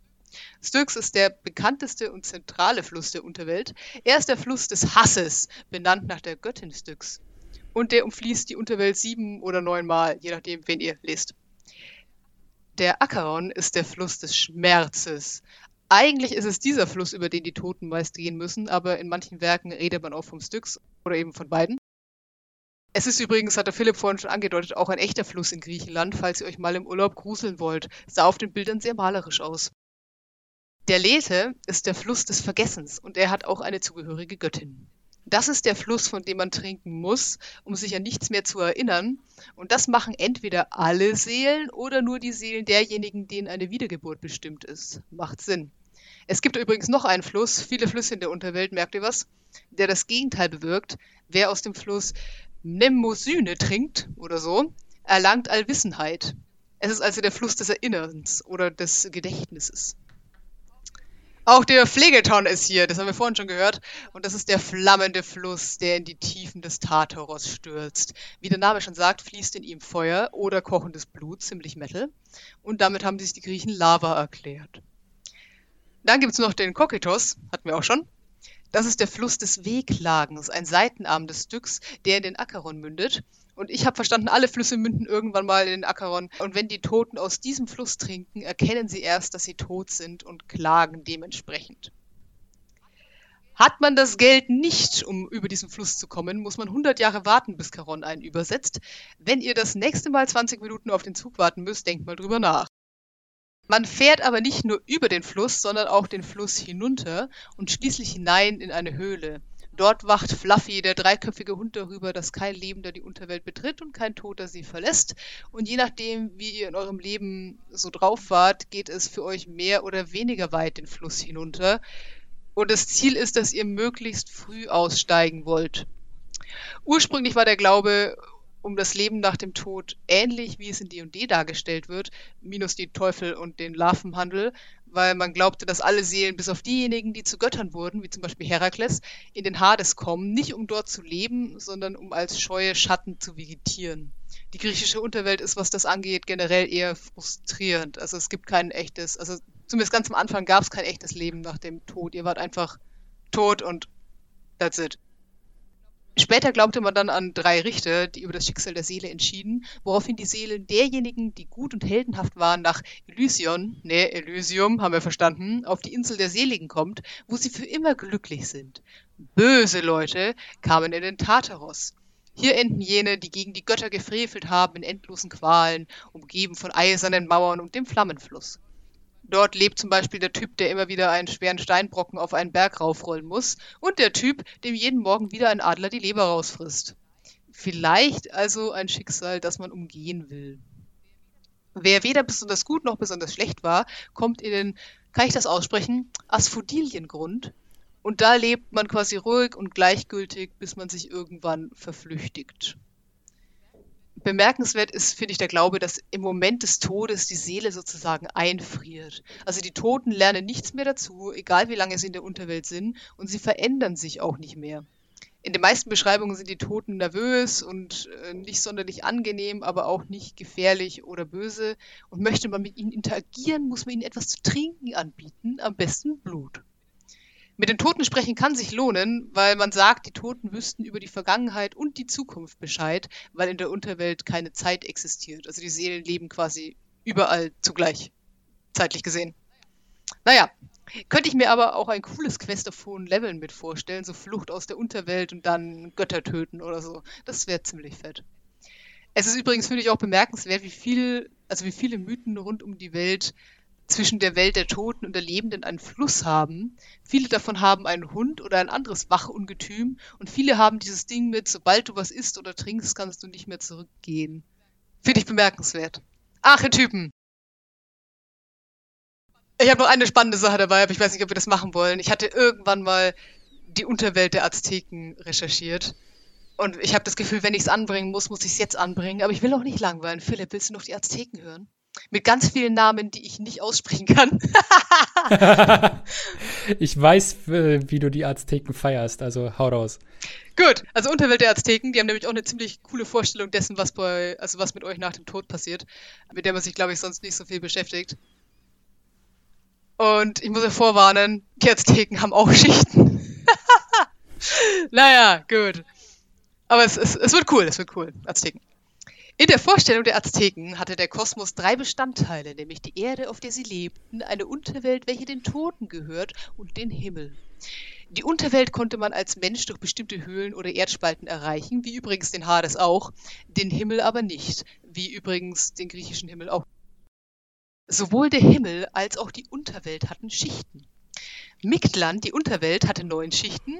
Styx ist der bekannteste und zentrale Fluss der Unterwelt. Er ist der Fluss des Hasses, benannt nach der Göttin Styx. Und der umfließt die Unterwelt sieben oder neunmal, je nachdem, wen ihr lest. Der Acheron ist der Fluss des Schmerzes. Eigentlich ist es dieser Fluss, über den die Toten meist gehen müssen, aber in manchen Werken redet man auch vom Styx oder eben von beiden. Es ist übrigens, hat der Philipp vorhin schon angedeutet, auch ein echter Fluss in Griechenland, falls ihr euch mal im Urlaub gruseln wollt. Sah auf den Bildern sehr malerisch aus. Der Lethe ist der Fluss des Vergessens und er hat auch eine zugehörige Göttin. Das ist der Fluss, von dem man trinken muss, um sich an nichts mehr zu erinnern. Und das machen entweder alle Seelen oder nur die Seelen derjenigen, denen eine Wiedergeburt bestimmt ist. Macht Sinn. Es gibt übrigens noch einen Fluss, viele Flüsse in der Unterwelt, merkt ihr was, der das Gegenteil bewirkt. Wer aus dem Fluss Mnemosyne trinkt oder so, erlangt Allwissenheit. Es ist also der Fluss des Erinnerns oder des Gedächtnisses. Auch der Pflegeton ist hier, das haben wir vorhin schon gehört. Und das ist der flammende Fluss, der in die Tiefen des Tartaros stürzt. Wie der Name schon sagt, fließt in ihm Feuer oder kochendes Blut, ziemlich Metal. Und damit haben sich die Griechen Lava erklärt. Dann gibt es noch den Kokitos, hatten wir auch schon. Das ist der Fluss des Wehklagens, ein Seitenarm des Styx, der in den Acheron mündet. Und ich habe verstanden, alle Flüsse münden irgendwann mal in den Acheron. Und wenn die Toten aus diesem Fluss trinken, erkennen sie erst, dass sie tot sind und klagen dementsprechend. Hat man das Geld nicht, um über diesen Fluss zu kommen, muss man 100 Jahre warten, bis Caron einen übersetzt. Wenn ihr das nächste Mal 20 Minuten auf den Zug warten müsst, denkt mal drüber nach. Man fährt aber nicht nur über den Fluss, sondern auch den Fluss hinunter und schließlich hinein in eine Höhle. Dort wacht Fluffy, der dreiköpfige Hund, darüber, dass kein Lebender die Unterwelt betritt und kein Toter sie verlässt. Und je nachdem, wie ihr in eurem Leben so drauf wart, geht es für euch mehr oder weniger weit den Fluss hinunter. Und das Ziel ist, dass ihr möglichst früh aussteigen wollt. Ursprünglich war der Glaube um das Leben nach dem Tod ähnlich, wie es in D&D dargestellt wird, minus die Teufel und den Larvenhandel, weil man glaubte, dass alle Seelen, bis auf diejenigen, die zu Göttern wurden, wie zum Beispiel Herakles, in den Hades kommen, nicht um dort zu leben, sondern um als scheue Schatten zu vegetieren. Die griechische Unterwelt ist, was das angeht, generell eher frustrierend. Also es gibt kein echtes, also zumindest ganz am Anfang gab es kein echtes Leben nach dem Tod. Ihr wart einfach tot und that's it. Später glaubte man dann an drei Richter, die über das Schicksal der Seele entschieden, woraufhin die Seelen derjenigen, die gut und heldenhaft waren, nach Elysion, ne, Elysium, haben wir verstanden, auf die Insel der Seligen kommt, wo sie für immer glücklich sind. Böse Leute kamen in den Tartaros. Hier enden jene, die gegen die Götter gefrevelt haben, in endlosen Qualen, umgeben von eisernen Mauern und dem Flammenfluss. Dort lebt zum Beispiel der Typ, der immer wieder einen schweren Steinbrocken auf einen Berg raufrollen muss und der Typ, dem jeden Morgen wieder ein Adler die Leber rausfrisst. Vielleicht also ein Schicksal, das man umgehen will. Wer weder besonders gut noch besonders schlecht war, kommt in den, kann ich das aussprechen, Asphodiliengrund. Und da lebt man quasi ruhig und gleichgültig, bis man sich irgendwann verflüchtigt bemerkenswert ist, finde ich, der Glaube, dass im Moment des Todes die Seele sozusagen einfriert. Also die Toten lernen nichts mehr dazu, egal wie lange sie in der Unterwelt sind, und sie verändern sich auch nicht mehr. In den meisten Beschreibungen sind die Toten nervös und äh, nicht sonderlich angenehm, aber auch nicht gefährlich oder böse. Und möchte man mit ihnen interagieren, muss man ihnen etwas zu trinken anbieten, am besten Blut. Mit den Toten sprechen kann sich lohnen, weil man sagt, die Toten wüssten über die Vergangenheit und die Zukunft Bescheid, weil in der Unterwelt keine Zeit existiert. Also die Seelen leben quasi überall zugleich, zeitlich gesehen. Naja, könnte ich mir aber auch ein cooles Quest auf hohen Leveln mit vorstellen, so Flucht aus der Unterwelt und dann Götter töten oder so. Das wäre ziemlich fett. Es ist übrigens, finde ich, auch bemerkenswert, wie viel, also wie viele Mythen rund um die Welt zwischen der Welt der Toten und der Lebenden einen Fluss haben. Viele davon haben einen Hund oder ein anderes Wachungetüm und viele haben dieses Ding mit, sobald du was isst oder trinkst, kannst du nicht mehr zurückgehen. Finde ich bemerkenswert. Archetypen. Ich habe noch eine spannende Sache dabei, aber ich weiß nicht, ob wir das machen wollen. Ich hatte irgendwann mal die Unterwelt der Azteken recherchiert. Und ich habe das Gefühl, wenn ich es anbringen muss, muss ich es jetzt anbringen. Aber ich will auch nicht langweilen. Philipp, willst du noch die Azteken hören? Mit ganz vielen Namen, die ich nicht aussprechen kann. ich weiß, wie du die Azteken feierst, also hau raus. Gut, also Unterwelt der Azteken, die haben nämlich auch eine ziemlich coole Vorstellung dessen, was bei, also was mit euch nach dem Tod passiert, mit der man sich, glaube ich, sonst nicht so viel beschäftigt. Und ich muss ja vorwarnen, die Azteken haben auch Schichten. naja, gut. Aber es, es, es wird cool, es wird cool, Azteken. In der Vorstellung der Azteken hatte der Kosmos drei Bestandteile, nämlich die Erde, auf der sie lebten, eine Unterwelt, welche den Toten gehört, und den Himmel. Die Unterwelt konnte man als Mensch durch bestimmte Höhlen oder Erdspalten erreichen, wie übrigens den Hades auch, den Himmel aber nicht, wie übrigens den griechischen Himmel auch. Sowohl der Himmel als auch die Unterwelt hatten Schichten. Mictland, die Unterwelt, hatte neun Schichten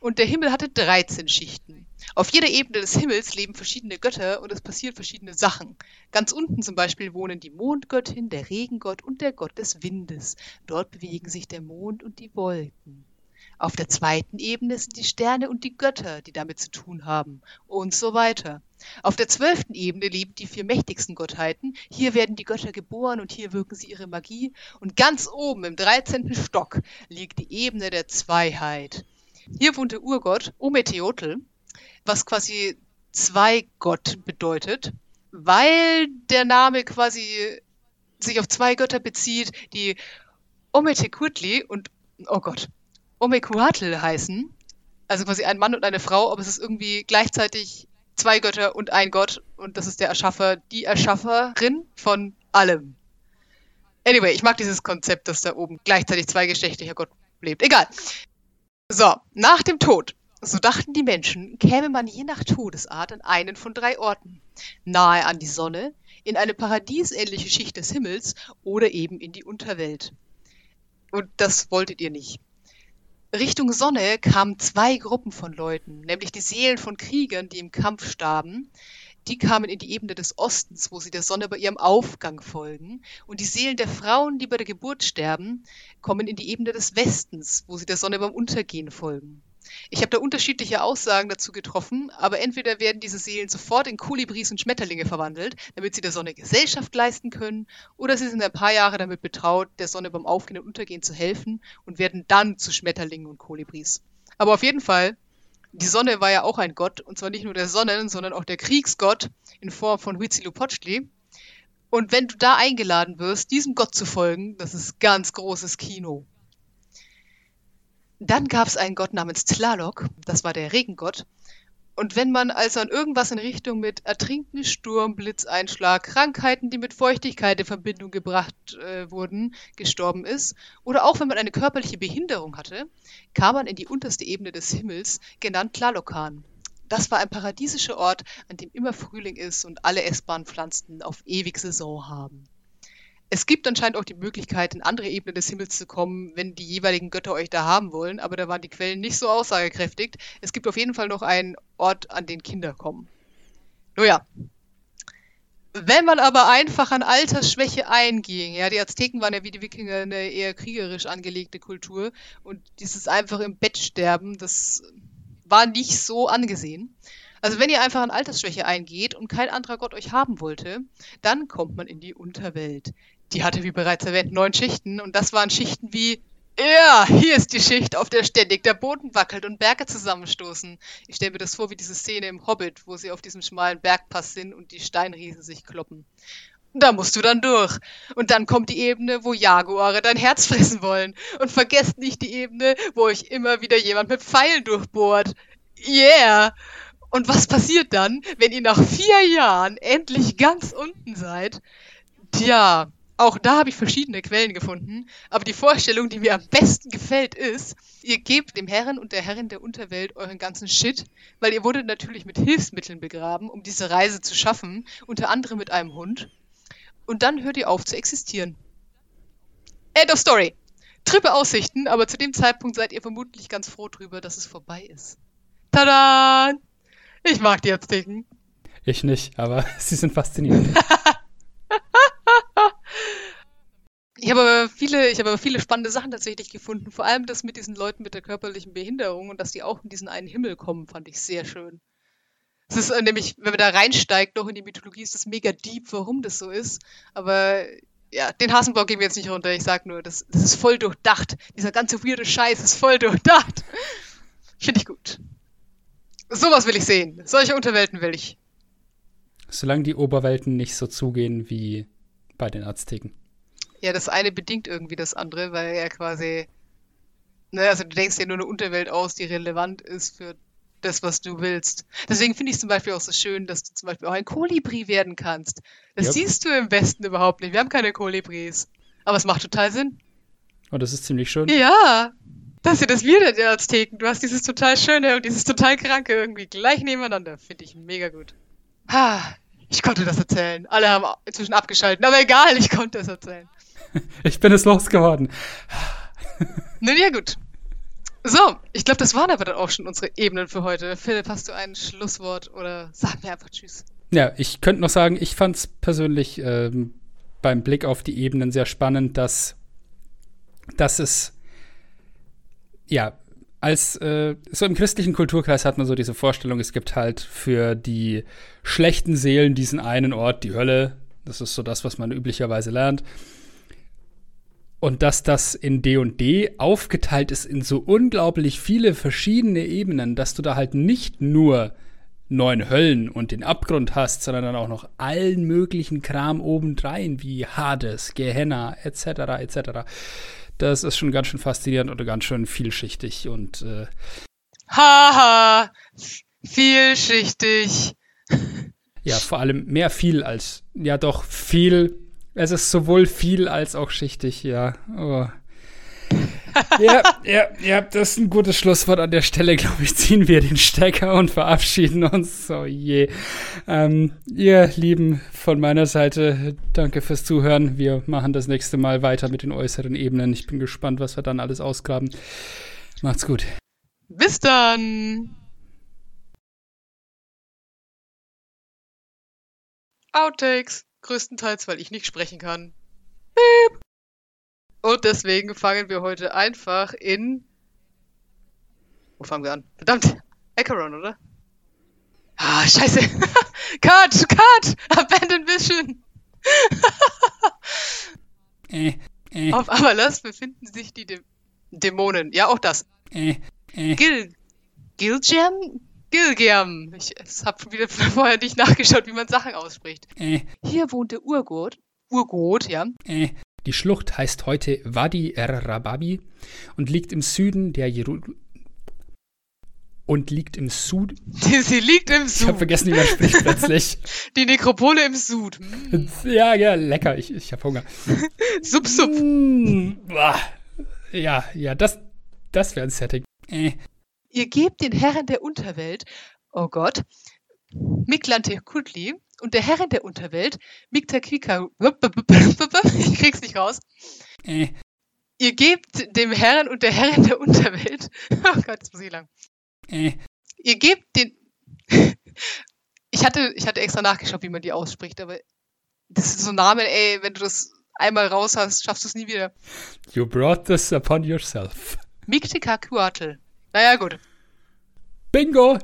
und der Himmel hatte 13 Schichten. Auf jeder Ebene des Himmels leben verschiedene Götter und es passieren verschiedene Sachen. Ganz unten zum Beispiel wohnen die Mondgöttin, der Regengott und der Gott des Windes. Dort bewegen sich der Mond und die Wolken. Auf der zweiten Ebene sind die Sterne und die Götter, die damit zu tun haben und so weiter. Auf der zwölften Ebene leben die vier mächtigsten Gottheiten. Hier werden die Götter geboren und hier wirken sie ihre Magie. Und ganz oben im dreizehnten Stock liegt die Ebene der Zweiheit. Hier wohnt der Urgott Ometeotl, was quasi Zweigott bedeutet, weil der Name quasi sich auf zwei Götter bezieht, die Ometecuhtli und, oh Gott, Omekuatl heißen. Also quasi ein Mann und eine Frau, aber es ist irgendwie gleichzeitig zwei Götter und ein Gott und das ist der Erschaffer, die Erschafferin von allem. Anyway, ich mag dieses Konzept, dass da oben gleichzeitig zweigeschlechtlicher Gott lebt. Egal. So, nach dem Tod, so dachten die Menschen, käme man je nach Todesart an einen von drei Orten. Nahe an die Sonne, in eine paradiesähnliche Schicht des Himmels oder eben in die Unterwelt. Und das wolltet ihr nicht. Richtung Sonne kamen zwei Gruppen von Leuten, nämlich die Seelen von Kriegern, die im Kampf starben. Die kamen in die Ebene des Ostens, wo sie der Sonne bei ihrem Aufgang folgen. Und die Seelen der Frauen, die bei der Geburt sterben, kommen in die Ebene des Westens, wo sie der Sonne beim Untergehen folgen. Ich habe da unterschiedliche Aussagen dazu getroffen, aber entweder werden diese Seelen sofort in Kolibris und Schmetterlinge verwandelt, damit sie der Sonne Gesellschaft leisten können, oder sie sind ein paar Jahre damit betraut, der Sonne beim Aufgehen und Untergehen zu helfen und werden dann zu Schmetterlingen und Kolibris. Aber auf jeden Fall, die Sonne war ja auch ein Gott, und zwar nicht nur der Sonnen, sondern auch der Kriegsgott in Form von Huitzilopochtli. Und wenn du da eingeladen wirst, diesem Gott zu folgen, das ist ganz großes Kino. Dann gab es einen Gott namens Tlaloc, das war der Regengott. Und wenn man also an irgendwas in Richtung mit Ertrinken, Sturm, Blitzeinschlag, Krankheiten, die mit Feuchtigkeit in Verbindung gebracht äh, wurden, gestorben ist, oder auch wenn man eine körperliche Behinderung hatte, kam man in die unterste Ebene des Himmels, genannt Tlalocan. Das war ein paradiesischer Ort, an dem immer Frühling ist und alle essbaren Pflanzen auf ewig Saison haben. Es gibt anscheinend auch die Möglichkeit, in andere Ebenen des Himmels zu kommen, wenn die jeweiligen Götter euch da haben wollen, aber da waren die Quellen nicht so aussagekräftig. Es gibt auf jeden Fall noch einen Ort, an den Kinder kommen. Nun ja. Wenn man aber einfach an Altersschwäche einging, ja, die Azteken waren ja wie die Wikinger eine eher kriegerisch angelegte Kultur und dieses einfach im Bett sterben, das war nicht so angesehen. Also wenn ihr einfach an Altersschwäche eingeht und kein anderer Gott euch haben wollte, dann kommt man in die Unterwelt die hatte, wie bereits erwähnt, neun Schichten und das waren Schichten wie ja, hier ist die Schicht, auf der ständig der Boden wackelt und Berge zusammenstoßen. Ich stelle mir das vor wie diese Szene im Hobbit, wo sie auf diesem schmalen Bergpass sind und die Steinriesen sich kloppen. Da musst du dann durch. Und dann kommt die Ebene, wo Jaguare dein Herz fressen wollen. Und vergesst nicht die Ebene, wo euch immer wieder jemand mit Pfeilen durchbohrt. Yeah! Und was passiert dann, wenn ihr nach vier Jahren endlich ganz unten seid? Tja, auch da habe ich verschiedene Quellen gefunden, aber die Vorstellung, die mir am besten gefällt, ist, ihr gebt dem Herren und der Herrin der Unterwelt euren ganzen Shit, weil ihr wurdet natürlich mit Hilfsmitteln begraben, um diese Reise zu schaffen, unter anderem mit einem Hund. Und dann hört ihr auf zu existieren. End of Story. Trippe Aussichten, aber zu dem Zeitpunkt seid ihr vermutlich ganz froh drüber, dass es vorbei ist. Tada! Ich mag die Azteken. Ich nicht, aber sie sind faszinierend. Ich habe aber viele, ich habe aber viele spannende Sachen tatsächlich gefunden. Vor allem das mit diesen Leuten mit der körperlichen Behinderung und dass die auch in diesen einen Himmel kommen, fand ich sehr schön. Es ist äh, nämlich, wenn man da reinsteigt, noch in die Mythologie, ist das mega deep, warum das so ist. Aber ja, den Hasenblock gehen wir jetzt nicht runter. Ich sag nur, das, das ist voll durchdacht. Dieser ganze weirde Scheiß ist voll durchdacht. Finde ich gut. Sowas will ich sehen. Solche Unterwelten will ich. Solange die Oberwelten nicht so zugehen wie bei den Azteken. Ja, das eine bedingt irgendwie das andere, weil er quasi, ne, also du denkst dir nur eine Unterwelt aus, die relevant ist für das, was du willst. Deswegen finde ich es zum Beispiel auch so schön, dass du zum Beispiel auch ein Kolibri werden kannst. Das yep. siehst du im Westen überhaupt nicht. Wir haben keine Kolibris. Aber es macht total Sinn. Und oh, das ist ziemlich schön. Ja. Das ist ja das Wieder der Azteken. Du hast dieses total schöne und dieses total kranke irgendwie gleich nebeneinander. Finde ich mega gut. Ha, ich konnte das erzählen. Alle haben inzwischen abgeschaltet, aber egal, ich konnte es erzählen. ich bin es losgeworden. Nun ja, gut. So, ich glaube, das waren aber dann auch schon unsere Ebenen für heute. Philipp, hast du ein Schlusswort oder sag mir einfach Tschüss? Ja, ich könnte noch sagen, ich fand es persönlich ähm, beim Blick auf die Ebenen sehr spannend, dass, dass es ja als äh, so im christlichen Kulturkreis hat man so diese Vorstellung, es gibt halt für die schlechten Seelen diesen einen Ort, die Hölle. Das ist so das, was man üblicherweise lernt. Und dass das in D&D &D aufgeteilt ist in so unglaublich viele verschiedene Ebenen, dass du da halt nicht nur neun Höllen und den Abgrund hast, sondern dann auch noch allen möglichen Kram obendrein, wie Hades, Gehenna, etc., etc. Das ist schon ganz schön faszinierend und ganz schön vielschichtig und äh Haha, vielschichtig. Ja, vor allem mehr viel als, ja doch, viel es ist sowohl viel als auch schichtig, ja. Oh. ja, ja, ja, das ist ein gutes Schlusswort an der Stelle, glaube ich. Ziehen wir den Stecker und verabschieden uns. So je. Ähm, ihr Lieben von meiner Seite, danke fürs Zuhören. Wir machen das nächste Mal weiter mit den äußeren Ebenen. Ich bin gespannt, was wir dann alles ausgraben. Macht's gut. Bis dann. Outtakes. Größtenteils, weil ich nicht sprechen kann. Piep. Und deswegen fangen wir heute einfach in. Wo fangen wir an? Verdammt! Acheron, oder? Ah, scheiße! cut! Cut! Abandoned Vision! Äh, äh, Auf Avalas befinden sich die Dä Dämonen. Ja, auch das. äh, äh. Gil. Gilgam? Gilgam. Ich habe wieder vorher nicht nachgeschaut, wie man Sachen ausspricht. Äh, Hier wohnt der Urgot. Urgot, ja. äh. Die Schlucht heißt heute Wadi er-Rababi und liegt im Süden der Jeru und liegt im Sud. Sie liegt im Ich habe Sud. vergessen, wie man spricht plötzlich. Die Nekropole im Sud. Hm. Ja, ja, lecker. Ich, ich habe Hunger. Sub, sub. Mm. Ja, ja, das, das wäre ein Setting. Äh, Ihr gebt den Herren der Unterwelt, oh Gott, Miklante Kutli und der Herren der Unterwelt, Miktakwika, ich krieg's nicht raus. äh, Ihr gebt dem Herren und der Herren der Unterwelt, oh Gott, das muss ich lang. äh. Ihr gebt den, ich hatte, ich hatte extra nachgeschaut, wie man die ausspricht, aber das ist so ein Name, ey, wenn du das einmal raus hast, schaffst du es nie wieder. You brought this upon yourself. Miktikakuatl. Naja, gut. Bingo!